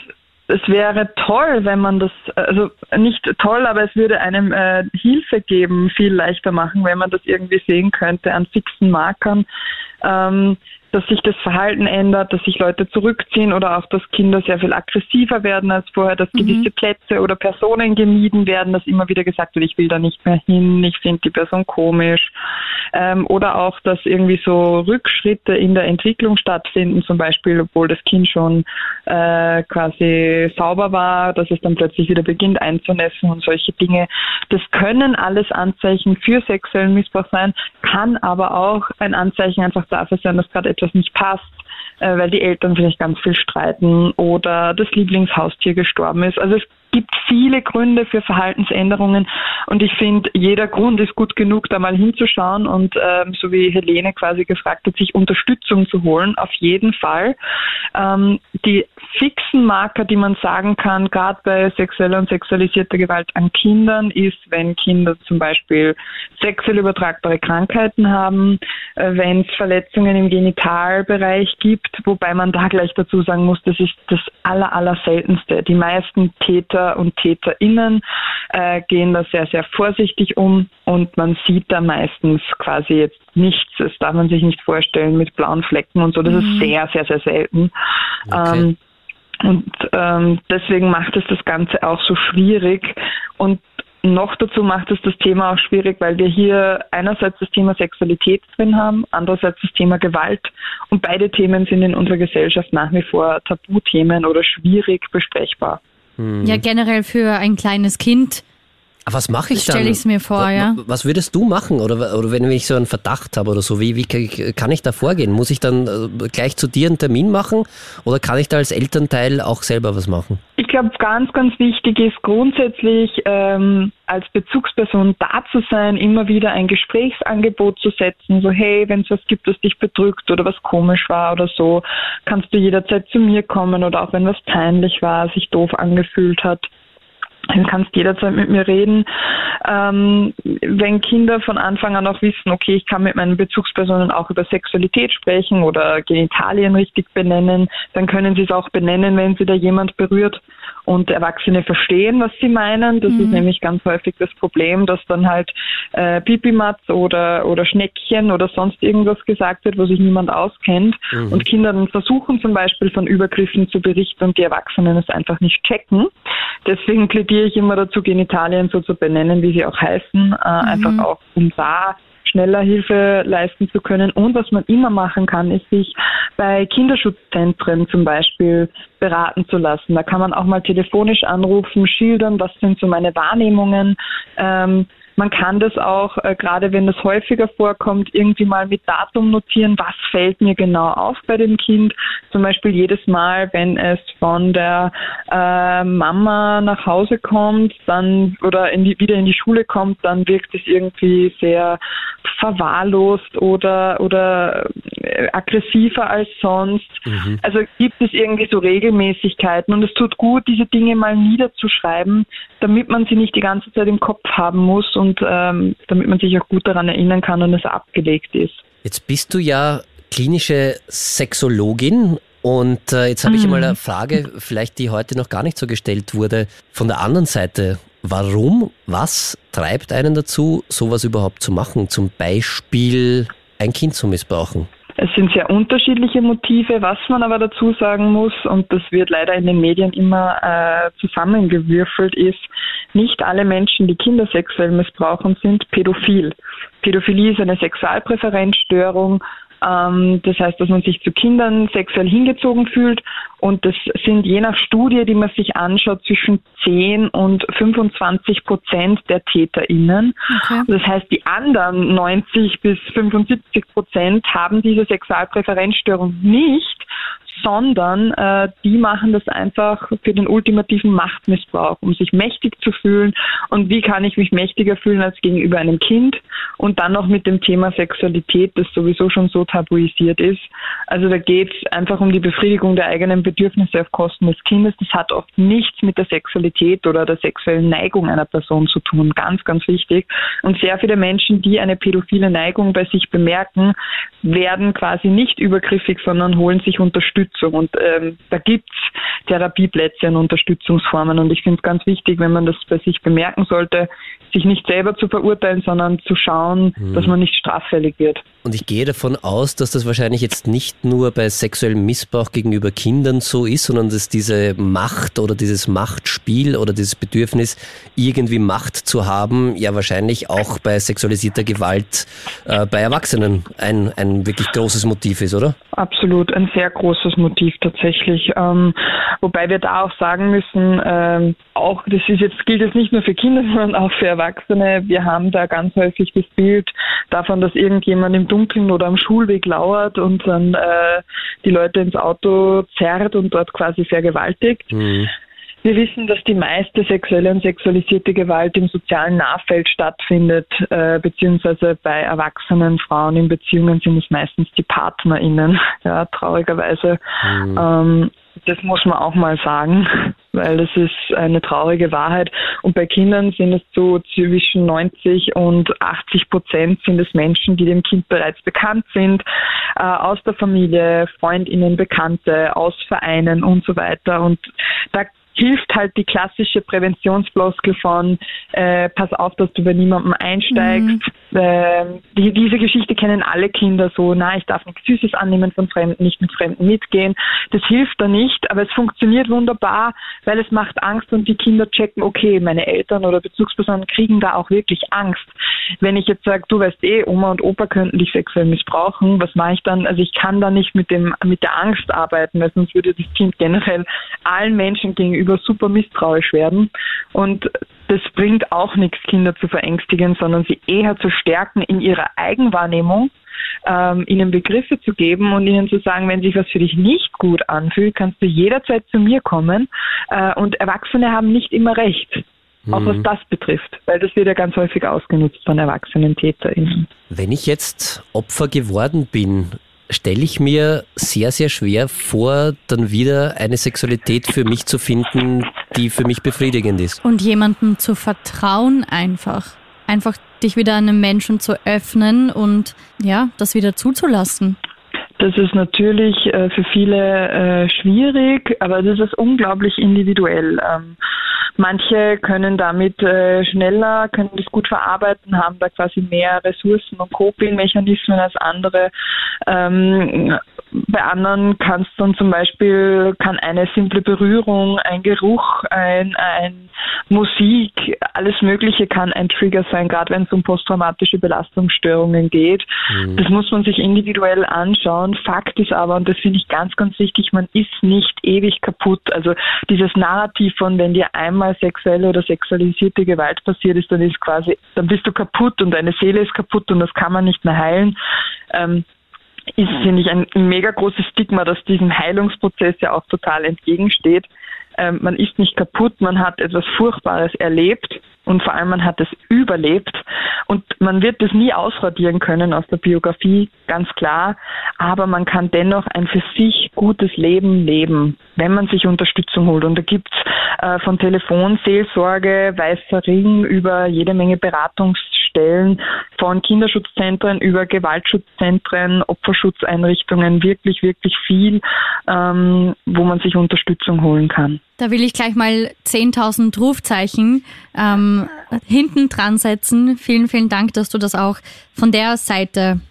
es wäre toll, wenn man das, also nicht toll, aber es würde einem äh, Hilfe geben, viel leichter machen, wenn man das irgendwie sehen könnte an fixen Markern. Ähm, dass sich das Verhalten ändert, dass sich Leute zurückziehen oder auch, dass Kinder sehr viel aggressiver werden als vorher, dass gewisse mhm. Plätze oder Personen gemieden werden, dass immer wieder gesagt wird, ich will da nicht mehr hin, ich finde die Person komisch. Ähm, oder auch, dass irgendwie so Rückschritte in der Entwicklung stattfinden, zum Beispiel, obwohl das Kind schon äh, quasi sauber war, dass es dann plötzlich wieder beginnt einzunässen und solche Dinge. Das können alles Anzeichen für sexuellen Missbrauch sein, kann aber auch ein Anzeichen einfach dafür sein, dass gerade etwas nicht passt, äh, weil die Eltern vielleicht ganz viel streiten oder das Lieblingshaustier gestorben ist. Also es gibt viele Gründe für Verhaltensänderungen und ich finde, jeder Grund ist gut genug, da mal hinzuschauen und ähm, so wie Helene quasi gefragt hat, sich Unterstützung zu holen, auf jeden Fall. Ähm, die fixen Marker, die man sagen kann, gerade bei sexueller und sexualisierter Gewalt an Kindern, ist, wenn Kinder zum Beispiel sexuell übertragbare Krankheiten haben, äh, wenn es Verletzungen im Genitalbereich gibt, wobei man da gleich dazu sagen muss, das ist das aller, aller. Die meisten Täter und TäterInnen äh, gehen da sehr, sehr vorsichtig um und man sieht da meistens quasi jetzt nichts. Das darf man sich nicht vorstellen mit blauen Flecken und so. Das mhm. ist sehr, sehr, sehr selten. Okay. Ähm, und ähm, deswegen macht es das Ganze auch so schwierig. Und noch dazu macht es das Thema auch schwierig, weil wir hier einerseits das Thema Sexualität drin haben, andererseits das Thema Gewalt. Und beide Themen sind in unserer Gesellschaft nach wie vor Tabuthemen oder schwierig besprechbar. Hm. Ja, generell für ein kleines Kind was mache ich dann? Stelle ich es mir vor, was, ja. Was würdest du machen? Oder, oder wenn ich so einen Verdacht habe oder so, wie, wie kann ich da vorgehen? Muss ich dann äh, gleich zu dir einen Termin machen oder kann ich da als Elternteil auch selber was machen? Ich glaube, ganz, ganz wichtig ist grundsätzlich ähm, als Bezugsperson da zu sein, immer wieder ein Gesprächsangebot zu setzen, so hey, wenn es was gibt, was dich bedrückt oder was komisch war oder so, kannst du jederzeit zu mir kommen oder auch wenn was peinlich war, sich doof angefühlt hat Du kannst jederzeit mit mir reden. Ähm, wenn Kinder von Anfang an auch wissen, okay, ich kann mit meinen Bezugspersonen auch über Sexualität sprechen oder Genitalien richtig benennen, dann können sie es auch benennen, wenn sie da jemand berührt. Und Erwachsene verstehen, was sie meinen. Das mhm. ist nämlich ganz häufig das Problem, dass dann halt äh, Pipimatz oder, oder Schneckchen oder sonst irgendwas gesagt wird, wo sich niemand auskennt mhm. und Kinder dann versuchen zum Beispiel von Übergriffen zu berichten und die Erwachsenen es einfach nicht checken. Deswegen plädiere ich immer dazu, Genitalien so zu benennen, wie sie auch heißen, äh, mhm. einfach auch um da schneller Hilfe leisten zu können. Und was man immer machen kann, ist sich bei Kinderschutzzentren zum Beispiel beraten zu lassen. Da kann man auch mal telefonisch anrufen, schildern, was sind so meine Wahrnehmungen. Ähm, man kann das auch, äh, gerade wenn das häufiger vorkommt, irgendwie mal mit Datum notieren, was fällt mir genau auf bei dem Kind. Zum Beispiel jedes Mal, wenn es von der äh, Mama nach Hause kommt, dann oder in die, wieder in die Schule kommt, dann wirkt es irgendwie sehr verwahrlost oder oder äh, aggressiver als sonst. Mhm. Also gibt es irgendwie so Regelmäßigkeiten und es tut gut, diese Dinge mal niederzuschreiben, damit man sie nicht die ganze Zeit im Kopf haben muss und ähm, damit man sich auch gut daran erinnern kann und es abgelegt ist. Jetzt bist du ja klinische Sexologin und äh, jetzt habe ich mhm. mal eine Frage, vielleicht die heute noch gar nicht so gestellt wurde, von der anderen Seite. Warum, was treibt einen dazu, sowas überhaupt zu machen? Zum Beispiel ein Kind zu missbrauchen? Es sind sehr unterschiedliche Motive. Was man aber dazu sagen muss, und das wird leider in den Medien immer äh, zusammengewürfelt, ist, nicht alle Menschen, die Kinder sexuell missbrauchen, sind pädophil. Pädophilie ist eine Sexualpräferenzstörung, ähm, das heißt, dass man sich zu Kindern sexuell hingezogen fühlt. Und das sind je nach Studie, die man sich anschaut, zwischen 10 und 25 Prozent der TäterInnen. Okay. Das heißt, die anderen 90 bis 75 Prozent haben diese Sexualpräferenzstörung nicht, sondern äh, die machen das einfach für den ultimativen Machtmissbrauch, um sich mächtig zu fühlen. Und wie kann ich mich mächtiger fühlen als gegenüber einem Kind? Und dann noch mit dem Thema Sexualität, das sowieso schon so tabuisiert ist. Also da geht es einfach um die Befriedigung der eigenen Bedürfnisse auf Kosten des Kindes. Das hat oft nichts mit der Sexualität oder der sexuellen Neigung einer Person zu tun. Ganz, ganz wichtig. Und sehr viele Menschen, die eine pädophile Neigung bei sich bemerken, werden quasi nicht übergriffig, sondern holen sich Unterstützung Unterstützung. Und ähm, da gibt's Therapieplätze und Unterstützungsformen. Und ich finde es ganz wichtig, wenn man das bei sich bemerken sollte, sich nicht selber zu verurteilen, sondern zu schauen, mhm. dass man nicht straffällig wird. Und ich gehe davon aus, dass das wahrscheinlich jetzt nicht nur bei sexuellem Missbrauch gegenüber Kindern so ist, sondern dass diese Macht oder dieses Machtspiel oder dieses Bedürfnis, irgendwie Macht zu haben, ja wahrscheinlich auch bei sexualisierter Gewalt äh, bei Erwachsenen ein, ein wirklich großes Motiv ist, oder? Absolut, ein sehr großes Motiv tatsächlich. Ähm, wobei wir da auch sagen müssen, ähm, auch das ist jetzt gilt jetzt nicht nur für Kinder, sondern auch für Erwachsene. Wir haben da ganz häufig das Bild davon, dass irgendjemand im Dunkeln oder am Schulweg lauert und dann äh, die Leute ins Auto zerrt und dort quasi vergewaltigt. Mhm. Wir wissen, dass die meiste sexuelle und sexualisierte Gewalt im sozialen Nahfeld stattfindet, äh, beziehungsweise bei erwachsenen Frauen in Beziehungen sind es meistens die PartnerInnen, ja, traurigerweise. Mhm. Ähm, das muss man auch mal sagen, weil das ist eine traurige Wahrheit. Und bei Kindern sind es so zwischen 90 und 80 Prozent sind es Menschen, die dem Kind bereits bekannt sind, äh, aus der Familie, Freundinnen, Bekannte, aus Vereinen und so weiter. Und da hilft halt die klassische Präventionsfloskel von äh, pass auf, dass du bei niemandem einsteigst. Mhm. Äh, die, diese Geschichte kennen alle Kinder so, na, ich darf nichts Süßes annehmen von Fremden, nicht mit Fremden mitgehen. Das hilft da nicht, aber es funktioniert wunderbar, weil es macht Angst und die Kinder checken, okay, meine Eltern oder Bezugspersonen kriegen da auch wirklich Angst. Wenn ich jetzt sage, du weißt eh, Oma und Opa könnten dich sexuell missbrauchen, was mache ich dann? Also ich kann da nicht mit dem mit der Angst arbeiten, weil sonst würde das Kind generell allen Menschen gegenüber gegenüber super misstrauisch werden. Und das bringt auch nichts, Kinder zu verängstigen, sondern sie eher zu stärken in ihrer Eigenwahrnehmung, ähm, ihnen Begriffe zu geben und ihnen zu sagen, wenn sich was für dich nicht gut anfühlt, kannst du jederzeit zu mir kommen. Äh, und Erwachsene haben nicht immer recht. Auch was mhm. das betrifft, weil das wird ja ganz häufig ausgenutzt von erwachsenen TäterInnen. Wenn ich jetzt Opfer geworden bin, stelle ich mir sehr, sehr schwer vor, dann wieder eine Sexualität für mich zu finden, die für mich befriedigend ist. Und jemandem zu vertrauen einfach. Einfach dich wieder einem Menschen zu öffnen und ja, das wieder zuzulassen. Das ist natürlich äh, für viele äh, schwierig, aber das ist unglaublich individuell. Manche können damit äh, schneller, können das gut verarbeiten, haben da quasi mehr Ressourcen und Coping-Mechanismen als andere. Ähm, bei anderen kann es dann zum Beispiel, kann eine simple Berührung, ein Geruch, ein, ein Musik, alles Mögliche kann ein Trigger sein, gerade wenn es um posttraumatische Belastungsstörungen geht. Mhm. Das muss man sich individuell anschauen. Fakt ist aber, und das finde ich ganz, ganz wichtig, man ist nicht ewig kaputt. Also dieses Narrativ von, wenn dir einmal sexuelle oder sexualisierte Gewalt passiert ist, dann ist quasi, dann bist du kaputt und deine Seele ist kaputt und das kann man nicht mehr heilen. Ähm, ist, finde ich, ein mega großes Stigma, das diesem Heilungsprozess ja auch total entgegensteht. Ähm, man ist nicht kaputt, man hat etwas Furchtbares erlebt und vor allem man hat es überlebt. Und man wird das nie ausradieren können aus der Biografie, ganz klar, aber man kann dennoch ein für sich gutes Leben leben, wenn man sich Unterstützung holt. Und da gibt's äh, von Telefonseelsorge, Weißer Ring über jede Menge Beratungs Stellen von Kinderschutzzentren über Gewaltschutzzentren, Opferschutzeinrichtungen, wirklich, wirklich viel, ähm, wo man sich Unterstützung holen kann. Da will ich gleich mal 10.000 Rufzeichen ähm, hinten dran setzen. Vielen, vielen Dank, dass du das auch von der Seite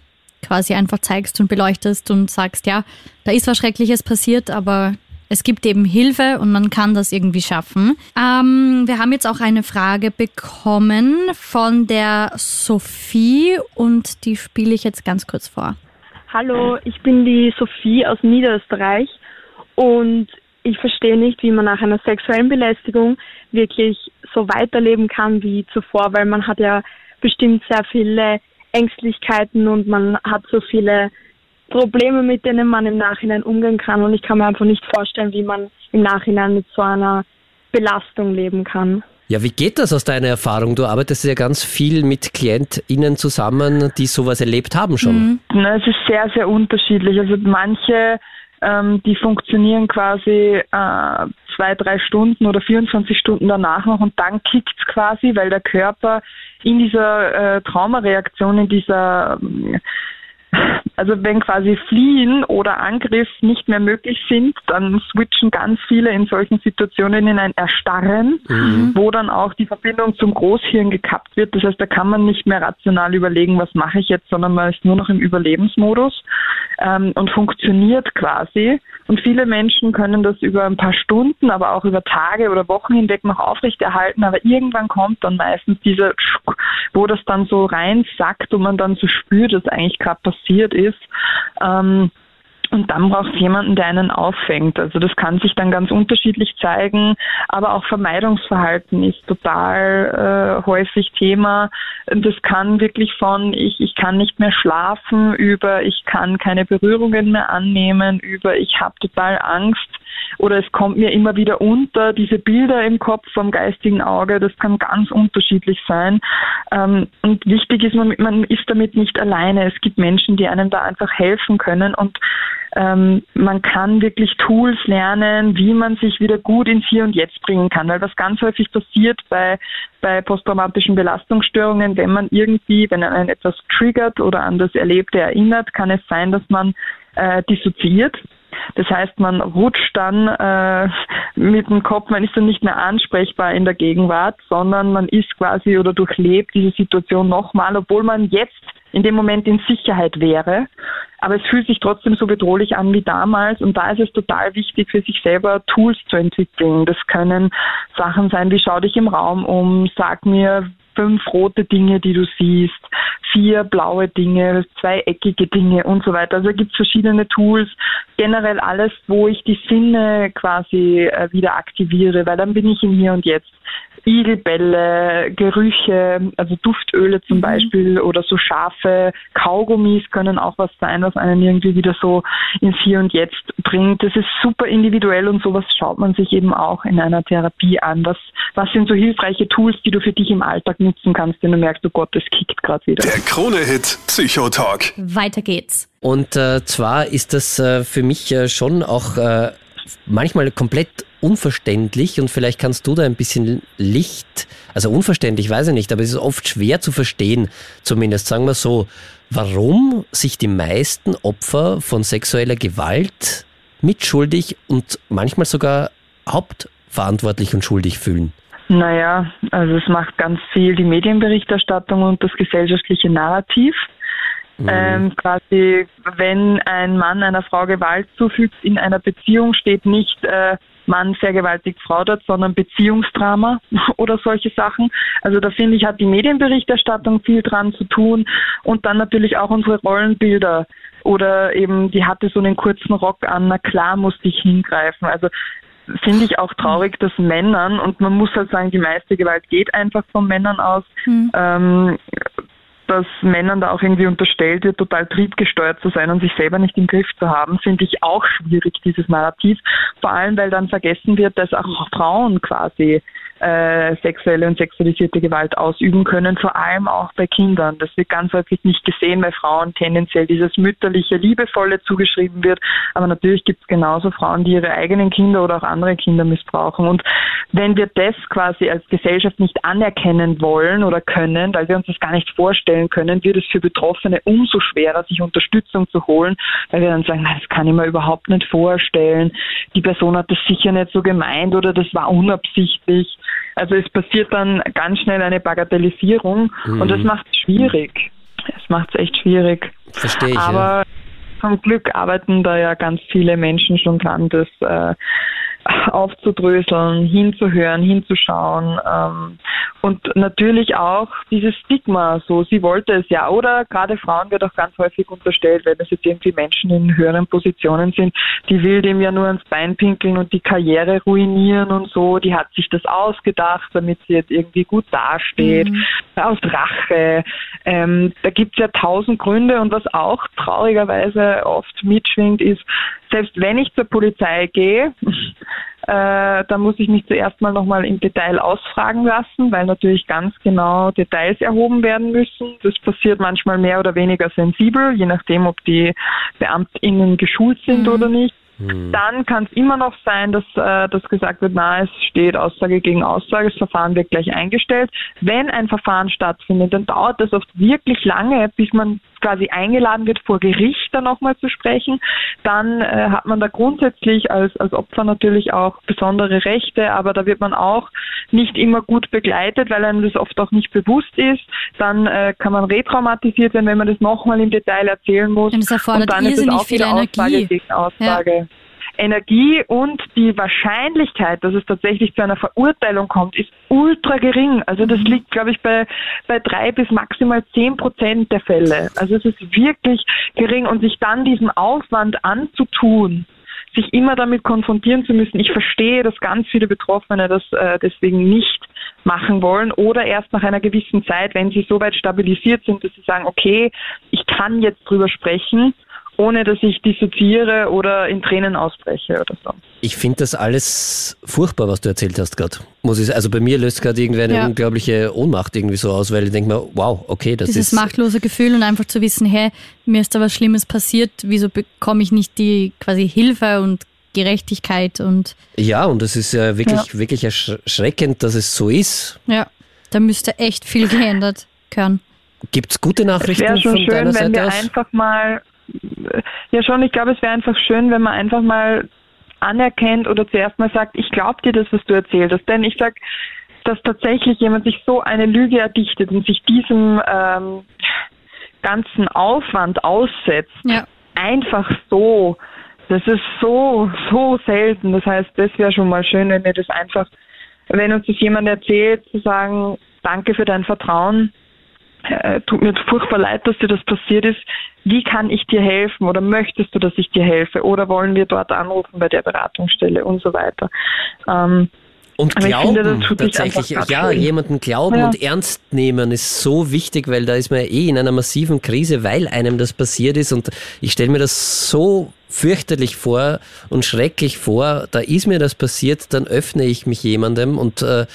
quasi einfach zeigst und beleuchtest und sagst, ja, da ist was Schreckliches passiert, aber es gibt eben Hilfe und man kann das irgendwie schaffen. Ähm, wir haben jetzt auch eine Frage bekommen von der Sophie und die spiele ich jetzt ganz kurz vor. Hallo, ich bin die Sophie aus Niederösterreich und ich verstehe nicht, wie man nach einer sexuellen Belästigung wirklich so weiterleben kann wie zuvor, weil man hat ja bestimmt sehr viele Ängstlichkeiten und man hat so viele Probleme, mit denen man im Nachhinein umgehen kann. Und ich kann mir einfach nicht vorstellen, wie man im Nachhinein mit so einer Belastung leben kann. Ja, wie geht das aus deiner Erfahrung? Du arbeitest ja ganz viel mit KlientInnen zusammen, die sowas erlebt haben schon. Mhm. Na, es ist sehr, sehr unterschiedlich. Also manche, ähm, die funktionieren quasi äh, zwei, drei Stunden oder 24 Stunden danach noch und dann kickt es quasi, weil der Körper in dieser äh, Traumareaktion, in dieser äh, also wenn quasi Fliehen oder Angriff nicht mehr möglich sind, dann switchen ganz viele in solchen Situationen in ein Erstarren, mhm. wo dann auch die Verbindung zum Großhirn gekappt wird. Das heißt, da kann man nicht mehr rational überlegen, was mache ich jetzt, sondern man ist nur noch im Überlebensmodus ähm, und funktioniert quasi. Und viele Menschen können das über ein paar Stunden, aber auch über Tage oder Wochen hinweg noch aufrechterhalten. Aber irgendwann kommt dann meistens dieser, wo das dann so reinsackt und man dann so spürt, dass eigentlich gerade passiert ist. Ähm, und dann braucht es jemanden, der einen auffängt. Also das kann sich dann ganz unterschiedlich zeigen, aber auch Vermeidungsverhalten ist total äh, häufig Thema. Das kann wirklich von ich, ich kann nicht mehr schlafen über ich kann keine Berührungen mehr annehmen, über ich habe total Angst oder es kommt mir immer wieder unter, diese Bilder im Kopf vom geistigen Auge, das kann ganz unterschiedlich sein. Ähm, und wichtig ist, man, ist damit nicht alleine. Es gibt Menschen, die einem da einfach helfen können und ähm, man kann wirklich Tools lernen, wie man sich wieder gut ins Hier und Jetzt bringen kann. Weil was ganz häufig passiert bei, bei posttraumatischen Belastungsstörungen, wenn man irgendwie, wenn einen etwas triggert oder an das Erlebte erinnert, kann es sein, dass man äh, dissoziiert. Das heißt, man rutscht dann äh, mit dem Kopf, man ist dann nicht mehr ansprechbar in der Gegenwart, sondern man ist quasi oder durchlebt diese Situation nochmal, obwohl man jetzt in dem Moment in Sicherheit wäre. Aber es fühlt sich trotzdem so bedrohlich an wie damals und da ist es total wichtig für sich selber Tools zu entwickeln. Das können Sachen sein wie schau dich im Raum um, sag mir, fünf rote Dinge, die du siehst, vier blaue Dinge, zwei eckige Dinge und so weiter. Also es gibt verschiedene Tools, generell alles, wo ich die Sinne quasi äh, wieder aktiviere, weil dann bin ich im Hier und Jetzt. Igelbälle, Gerüche, also Duftöle zum mhm. Beispiel oder so scharfe Kaugummis können auch was sein, was einen irgendwie wieder so ins Hier und Jetzt bringt. Das ist super individuell und sowas schaut man sich eben auch in einer Therapie an. Was, was sind so hilfreiche Tools, die du für dich im Alltag nutzen kannst, wenn du merkst, oh Gott, das kickt gerade wieder. Der Krone-Hit Psychotalk. Weiter geht's. Und äh, zwar ist das äh, für mich äh, schon auch äh, manchmal komplett unverständlich und vielleicht kannst du da ein bisschen Licht, also unverständlich, weiß ich nicht, aber es ist oft schwer zu verstehen, zumindest sagen wir so. warum sich die meisten Opfer von sexueller Gewalt mitschuldig und manchmal sogar hauptverantwortlich und schuldig fühlen. Naja, also es macht ganz viel die Medienberichterstattung und das gesellschaftliche Narrativ. Mhm. Ähm, quasi, wenn ein Mann einer Frau Gewalt zufügt in einer Beziehung, steht nicht äh, Mann vergewaltigt Frau dort, sondern Beziehungsdrama oder solche Sachen. Also da finde ich, hat die Medienberichterstattung viel dran zu tun und dann natürlich auch unsere Rollenbilder. Oder eben, die hatte so einen kurzen Rock an, na klar musste ich hingreifen. Also finde ich auch traurig, dass Männern, und man muss halt sagen, die meiste Gewalt geht einfach von Männern aus, mhm. ähm, dass Männern da auch irgendwie unterstellt wird, total triebgesteuert zu sein und sich selber nicht im Griff zu haben, finde ich auch schwierig, dieses Narrativ. Vor allem, weil dann vergessen wird, dass auch Frauen quasi äh, sexuelle und sexualisierte Gewalt ausüben können, vor allem auch bei Kindern. Das wird ganz häufig nicht gesehen, weil Frauen tendenziell dieses mütterliche, liebevolle zugeschrieben wird. Aber natürlich gibt es genauso Frauen, die ihre eigenen Kinder oder auch andere Kinder missbrauchen. Und wenn wir das quasi als Gesellschaft nicht anerkennen wollen oder können, weil wir uns das gar nicht vorstellen können, wird es für Betroffene umso schwerer, sich Unterstützung zu holen, weil wir dann sagen, das kann ich mir überhaupt nicht vorstellen. Die Person hat das sicher nicht so gemeint oder das war unabsichtlich. Also es passiert dann ganz schnell eine Bagatellisierung mhm. und das macht es schwierig. Es macht es echt schwierig. Verstehe ich. Aber ja. zum Glück arbeiten da ja ganz viele Menschen schon dran, das äh, aufzudröseln, hinzuhören, hinzuschauen ähm, und natürlich auch dieses Stigma, so sie wollte es ja oder gerade Frauen wird auch ganz häufig unterstellt, wenn es jetzt irgendwie Menschen in höheren Positionen sind, die will dem ja nur ans Bein pinkeln und die Karriere ruinieren und so, die hat sich das ausgedacht, damit sie jetzt irgendwie gut dasteht, mhm. aus Rache. Ähm, da gibt es ja tausend Gründe und was auch traurigerweise oft mitschwingt, ist, selbst wenn ich zur Polizei gehe, äh, da muss ich mich zuerst mal nochmal im Detail ausfragen lassen, weil natürlich ganz genau Details erhoben werden müssen. Das passiert manchmal mehr oder weniger sensibel, je nachdem, ob die BeamtInnen geschult sind mhm. oder nicht. Mhm. Dann kann es immer noch sein, dass, äh, dass gesagt wird, na, es steht Aussage gegen Aussage, das Verfahren wird gleich eingestellt. Wenn ein Verfahren stattfindet, dann dauert das oft wirklich lange, bis man quasi eingeladen wird, vor Gericht dann nochmal zu sprechen. Dann äh, hat man da grundsätzlich als, als Opfer natürlich auch besondere Rechte, aber da wird man auch nicht immer gut begleitet, weil einem das oft auch nicht bewusst ist. Dann äh, kann man retraumatisiert werden, wenn man das nochmal im Detail erzählen muss. Und, das erfordert und dann ist es auch viel Energie. Aussage gegen Aussage. Ja. Energie und die Wahrscheinlichkeit, dass es tatsächlich zu einer Verurteilung kommt, ist ultra gering. Also das liegt, glaube ich, bei, bei drei bis maximal zehn Prozent der Fälle. Also es ist wirklich gering und sich dann diesen Aufwand anzutun, sich immer damit konfrontieren zu müssen. Ich verstehe, dass ganz viele Betroffene das äh, deswegen nicht machen wollen oder erst nach einer gewissen Zeit, wenn sie so weit stabilisiert sind, dass sie sagen, okay, ich kann jetzt drüber sprechen ohne dass ich dissoziiere oder in Tränen ausbreche oder so. Ich finde das alles furchtbar, was du erzählt hast gerade. Muss ich Also bei mir löst gerade irgendwie eine ja. unglaubliche Ohnmacht irgendwie so aus, weil ich denke mir, wow, okay, das Dieses ist... Dieses machtlose Gefühl und einfach zu wissen, hey, mir ist da was Schlimmes passiert, wieso bekomme ich nicht die quasi Hilfe und Gerechtigkeit und... Ja, und es ist ja wirklich, ja. wirklich erschreckend, dass es so ist. Ja, da müsste echt viel geändert werden. Gibt es gute Nachrichten es schon von schön, deiner wenn Seite wir aus? einfach mal ja schon, ich glaube, es wäre einfach schön, wenn man einfach mal anerkennt oder zuerst mal sagt, ich glaube dir das, was du erzählt hast. Denn ich sage, dass tatsächlich jemand sich so eine Lüge erdichtet und sich diesem ähm, ganzen Aufwand aussetzt, ja. einfach so, das ist so, so selten. Das heißt, das wäre schon mal schön, wenn wir das einfach, wenn uns das jemand erzählt, zu sagen, danke für dein Vertrauen, äh, tut mir furchtbar leid, dass dir das passiert ist. Wie kann ich dir helfen oder möchtest du, dass ich dir helfe? Oder wollen wir dort anrufen bei der Beratungsstelle und so weiter? Ähm, und glauben, finde, tatsächlich, ja, jemanden glauben ja. und ernst nehmen ist so wichtig, weil da ist man ja eh in einer massiven Krise, weil einem das passiert ist und ich stelle mir das so fürchterlich vor und schrecklich vor, da ist mir das passiert, dann öffne ich mich jemandem und äh,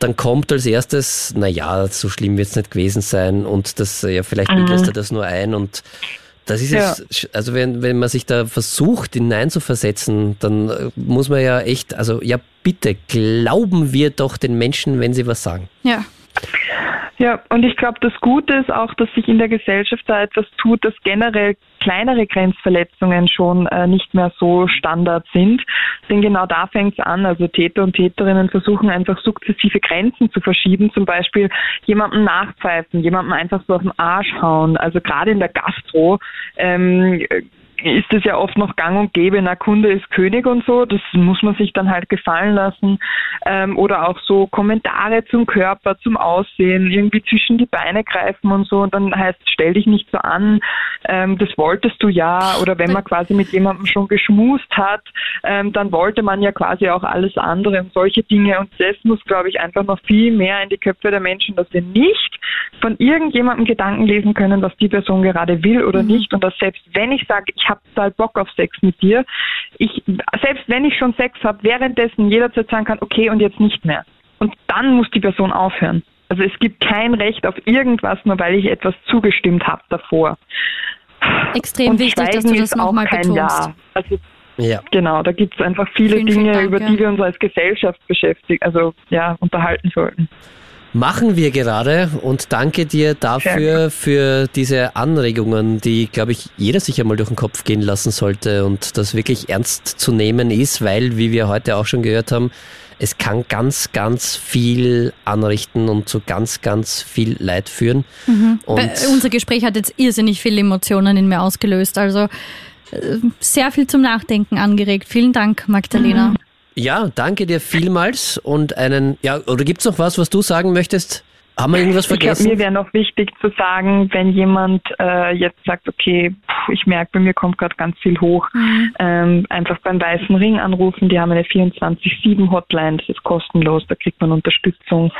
dann kommt als erstes, naja, so schlimm wird es nicht gewesen sein und das, ja, vielleicht mhm. er das nur ein und das ist ja. es, also wenn, wenn man sich da versucht, hineinzuversetzen, dann äh, muss man ja echt, also ja bitte, glauben wir doch den Menschen, wenn sie was sagen. Ja. Ja, und ich glaube, das Gute ist auch, dass sich in der Gesellschaft da etwas tut, dass generell kleinere Grenzverletzungen schon äh, nicht mehr so Standard sind. Denn genau da fängt es an. Also Täter und Täterinnen versuchen einfach sukzessive Grenzen zu verschieben, zum Beispiel jemandem nachpfeifen, jemandem einfach so auf den Arsch hauen. Also gerade in der Gastro ähm, ist es ja oft noch gang und gäbe, na Kunde ist König und so, das muss man sich dann halt gefallen lassen. Ähm, oder auch so Kommentare zum Körper, zum Aussehen, irgendwie zwischen die Beine greifen und so und dann heißt, stell dich nicht so an, ähm, das wolltest du ja. Oder wenn man quasi mit jemandem schon geschmust hat, ähm, dann wollte man ja quasi auch alles andere und solche Dinge. Und das muss, glaube ich, einfach noch viel mehr in die Köpfe der Menschen, dass wir nicht von irgendjemandem Gedanken lesen können, was die Person gerade will oder mhm. nicht. Und dass selbst wenn ich sage, ich habe total Bock auf Sex mit dir, ich, selbst wenn ich schon Sex habe, währenddessen jederzeit sagen kann, okay, und jetzt nicht mehr. Und dann muss die Person aufhören. Also es gibt kein Recht auf irgendwas, nur weil ich etwas zugestimmt habe davor. Extrem und wichtig, Schweigen dass du das nochmal betonst. Ja. Also ja. Genau, da gibt es einfach viele vielen, Dinge, vielen Dank, über die wir uns als Gesellschaft beschäftigen, also ja, unterhalten sollten. Machen wir gerade und danke dir dafür, für diese Anregungen, die, glaube ich, jeder sich einmal durch den Kopf gehen lassen sollte und das wirklich ernst zu nehmen ist, weil, wie wir heute auch schon gehört haben, es kann ganz, ganz viel anrichten und zu ganz, ganz viel Leid führen. Mhm. unser Gespräch hat jetzt irrsinnig viele Emotionen in mir ausgelöst. Also äh, sehr viel zum Nachdenken angeregt. Vielen Dank, Magdalena. Mhm. Ja, danke dir vielmals und einen, ja, oder gibt's noch was, was du sagen möchtest? Haben wir irgendwas vergessen? Ich glaube, mir wäre noch wichtig zu sagen, wenn jemand äh, jetzt sagt, okay, pff, ich merke, bei mir kommt gerade ganz viel hoch, mhm. ähm, einfach beim Weißen Ring anrufen. Die haben eine 24-7-Hotline, das ist kostenlos, da kriegt man Unterstützung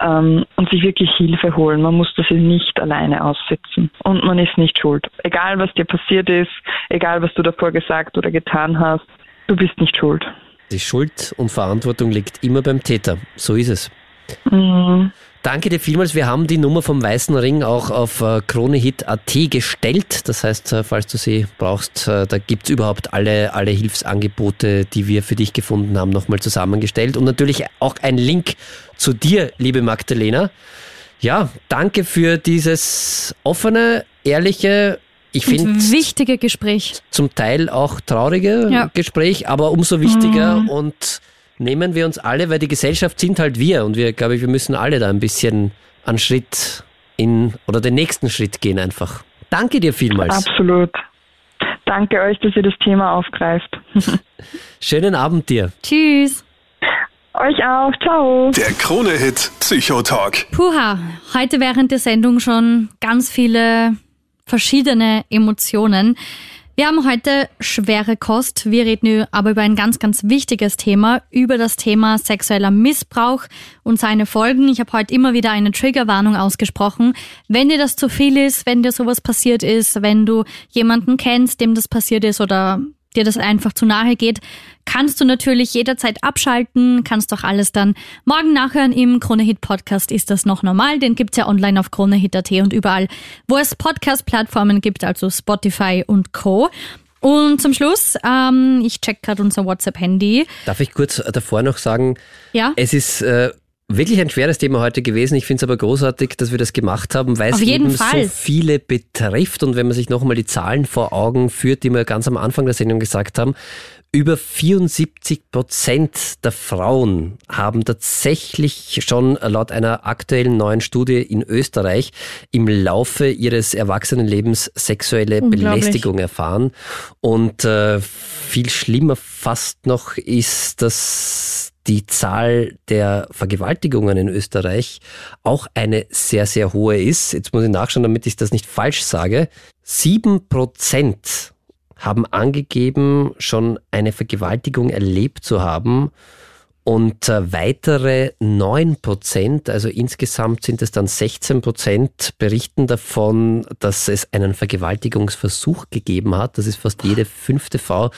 ähm, und sich wirklich Hilfe holen. Man muss das nicht alleine aussitzen und man ist nicht schuld. Egal, was dir passiert ist, egal, was du davor gesagt oder getan hast, du bist nicht schuld. Die Schuld und Verantwortung liegt immer beim Täter. So ist es. Mhm. Danke dir vielmals. Wir haben die Nummer vom Weißen Ring auch auf äh, KroneHit.at gestellt. Das heißt, äh, falls du sie brauchst, äh, da gibt's überhaupt alle, alle Hilfsangebote, die wir für dich gefunden haben, nochmal zusammengestellt. Und natürlich auch ein Link zu dir, liebe Magdalena. Ja, danke für dieses offene, ehrliche, ich finde wichtige Gespräch. Zum Teil auch traurige ja. Gespräch, aber umso wichtiger mhm. und nehmen wir uns alle, weil die Gesellschaft sind halt wir und wir, glaube ich, wir müssen alle da ein bisschen einen Schritt in oder den nächsten Schritt gehen einfach. Danke dir vielmals. Absolut. Danke euch, dass ihr das Thema aufgreift. Schönen Abend dir. Tschüss. Euch auch. Ciao. Der Krone-Hit Psychotalk. Puha, heute während der Sendung schon ganz viele verschiedene Emotionen. Wir haben heute schwere Kost. Wir reden aber über ein ganz, ganz wichtiges Thema, über das Thema sexueller Missbrauch und seine Folgen. Ich habe heute immer wieder eine Triggerwarnung ausgesprochen. Wenn dir das zu viel ist, wenn dir sowas passiert ist, wenn du jemanden kennst, dem das passiert ist oder dir das einfach zu nahe geht, kannst du natürlich jederzeit abschalten, kannst doch alles dann morgen nachhören im Kronehit Podcast. Ist das noch normal? Den gibt's ja online auf kronehit.at und überall, wo es Podcast-Plattformen gibt, also Spotify und Co. Und zum Schluss, ähm, ich check gerade unser WhatsApp-Handy. Darf ich kurz davor noch sagen, ja? es ist äh, wirklich ein schweres Thema heute gewesen. Ich finde es aber großartig, dass wir das gemacht haben, weil es eben Fall. so viele betrifft. Und wenn man sich nochmal die Zahlen vor Augen führt, die wir ganz am Anfang der Sendung gesagt haben, über 74 Prozent der Frauen haben tatsächlich schon laut einer aktuellen neuen Studie in Österreich im Laufe ihres Erwachsenenlebens sexuelle Belästigung erfahren. Und äh, viel schlimmer fast noch ist, dass die Zahl der Vergewaltigungen in Österreich auch eine sehr, sehr hohe ist. Jetzt muss ich nachschauen, damit ich das nicht falsch sage. Sieben Prozent haben angegeben, schon eine Vergewaltigung erlebt zu haben und äh, weitere 9 Prozent, also insgesamt sind es dann 16 Prozent, berichten davon, dass es einen Vergewaltigungsversuch gegeben hat. Das ist fast jede fünfte Frau.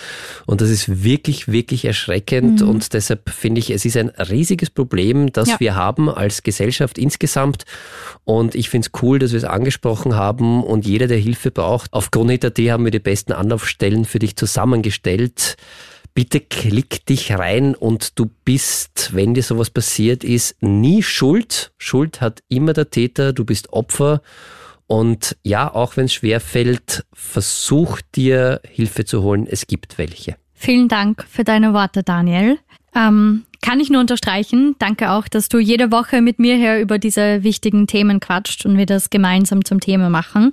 Und das ist wirklich, wirklich erschreckend. Mhm. Und deshalb finde ich, es ist ein riesiges Problem, das ja. wir haben als Gesellschaft insgesamt. Und ich finde es cool, dass wir es angesprochen haben. Und jeder, der Hilfe braucht, auf Kronit.at haben wir die besten Anlaufstellen für dich zusammengestellt bitte klick dich rein und du bist, wenn dir sowas passiert ist, nie schuld. Schuld hat immer der Täter, du bist Opfer. Und ja, auch wenn es schwer fällt, versuch dir Hilfe zu holen. Es gibt welche. Vielen Dank für deine Worte, Daniel. Ähm, kann ich nur unterstreichen. Danke auch, dass du jede Woche mit mir hier über diese wichtigen Themen quatscht und wir das gemeinsam zum Thema machen.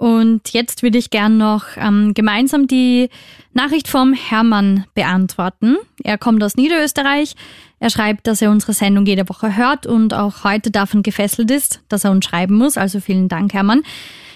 Und jetzt würde ich gern noch ähm, gemeinsam die Nachricht vom Hermann beantworten. Er kommt aus Niederösterreich. Er schreibt, dass er unsere Sendung jede Woche hört und auch heute davon gefesselt ist, dass er uns schreiben muss. Also vielen Dank, Hermann.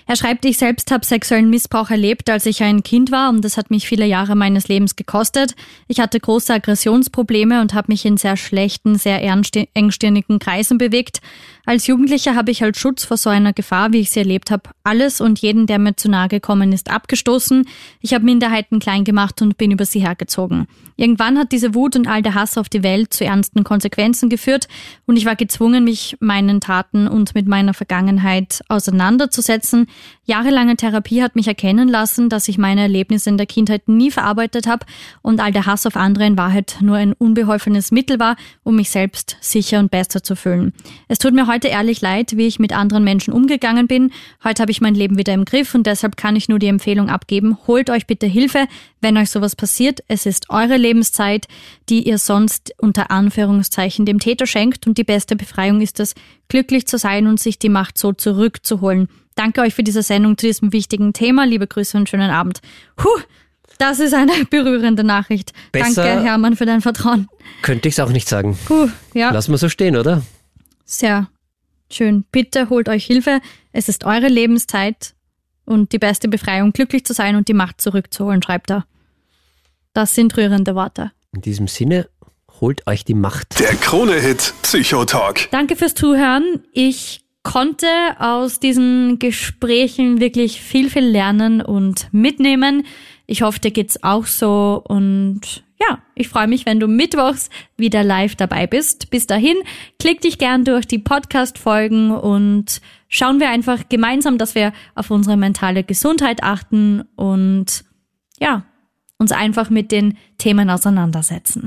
Er schreibt, ich selbst habe sexuellen Missbrauch erlebt, als ich ein Kind war und das hat mich viele Jahre meines Lebens gekostet. Ich hatte große Aggressionsprobleme und habe mich in sehr schlechten, sehr engstirnigen Kreisen bewegt. Als Jugendlicher habe ich als Schutz vor so einer Gefahr, wie ich sie erlebt habe, alles und jeden, der mir zu nahe gekommen ist, abgestoßen. Ich habe Minderheiten klein gemacht und bin über sie hergezogen. Irgendwann hat diese Wut und all der Hass auf die Welt zu ernsten Konsequenzen geführt und ich war gezwungen, mich meinen Taten und mit meiner Vergangenheit auseinanderzusetzen. Jahrelange Therapie hat mich erkennen lassen, dass ich meine Erlebnisse in der Kindheit nie verarbeitet habe und all der Hass auf andere in Wahrheit nur ein unbeholfenes Mittel war, um mich selbst sicher und besser zu fühlen. Es tut mir ehrlich leid, wie ich mit anderen Menschen umgegangen bin. Heute habe ich mein Leben wieder im Griff und deshalb kann ich nur die Empfehlung abgeben, holt euch bitte Hilfe, wenn euch sowas passiert. Es ist eure Lebenszeit, die ihr sonst unter Anführungszeichen dem Täter schenkt und die beste Befreiung ist es, glücklich zu sein und sich die Macht so zurückzuholen. Danke euch für diese Sendung zu diesem wichtigen Thema. Liebe Grüße und schönen Abend. Puh, das ist eine berührende Nachricht. Besser Danke, Hermann, für dein Vertrauen. Könnte ich es auch nicht sagen. Puh, ja. Lass mal so stehen, oder? Sehr schön. Bitte holt euch Hilfe. Es ist eure Lebenszeit und die beste Befreiung, glücklich zu sein und die Macht zurückzuholen, schreibt er. Das sind rührende Worte. In diesem Sinne, holt euch die Macht. Der Krone-Hit Psychotalk. Danke fürs Zuhören. Ich konnte aus diesen Gesprächen wirklich viel, viel lernen und mitnehmen. Ich hoffe, dir geht's auch so und ja, ich freue mich, wenn du mittwochs wieder live dabei bist. Bis dahin, klick dich gern durch die Podcast-Folgen und schauen wir einfach gemeinsam, dass wir auf unsere mentale Gesundheit achten und ja, uns einfach mit den Themen auseinandersetzen.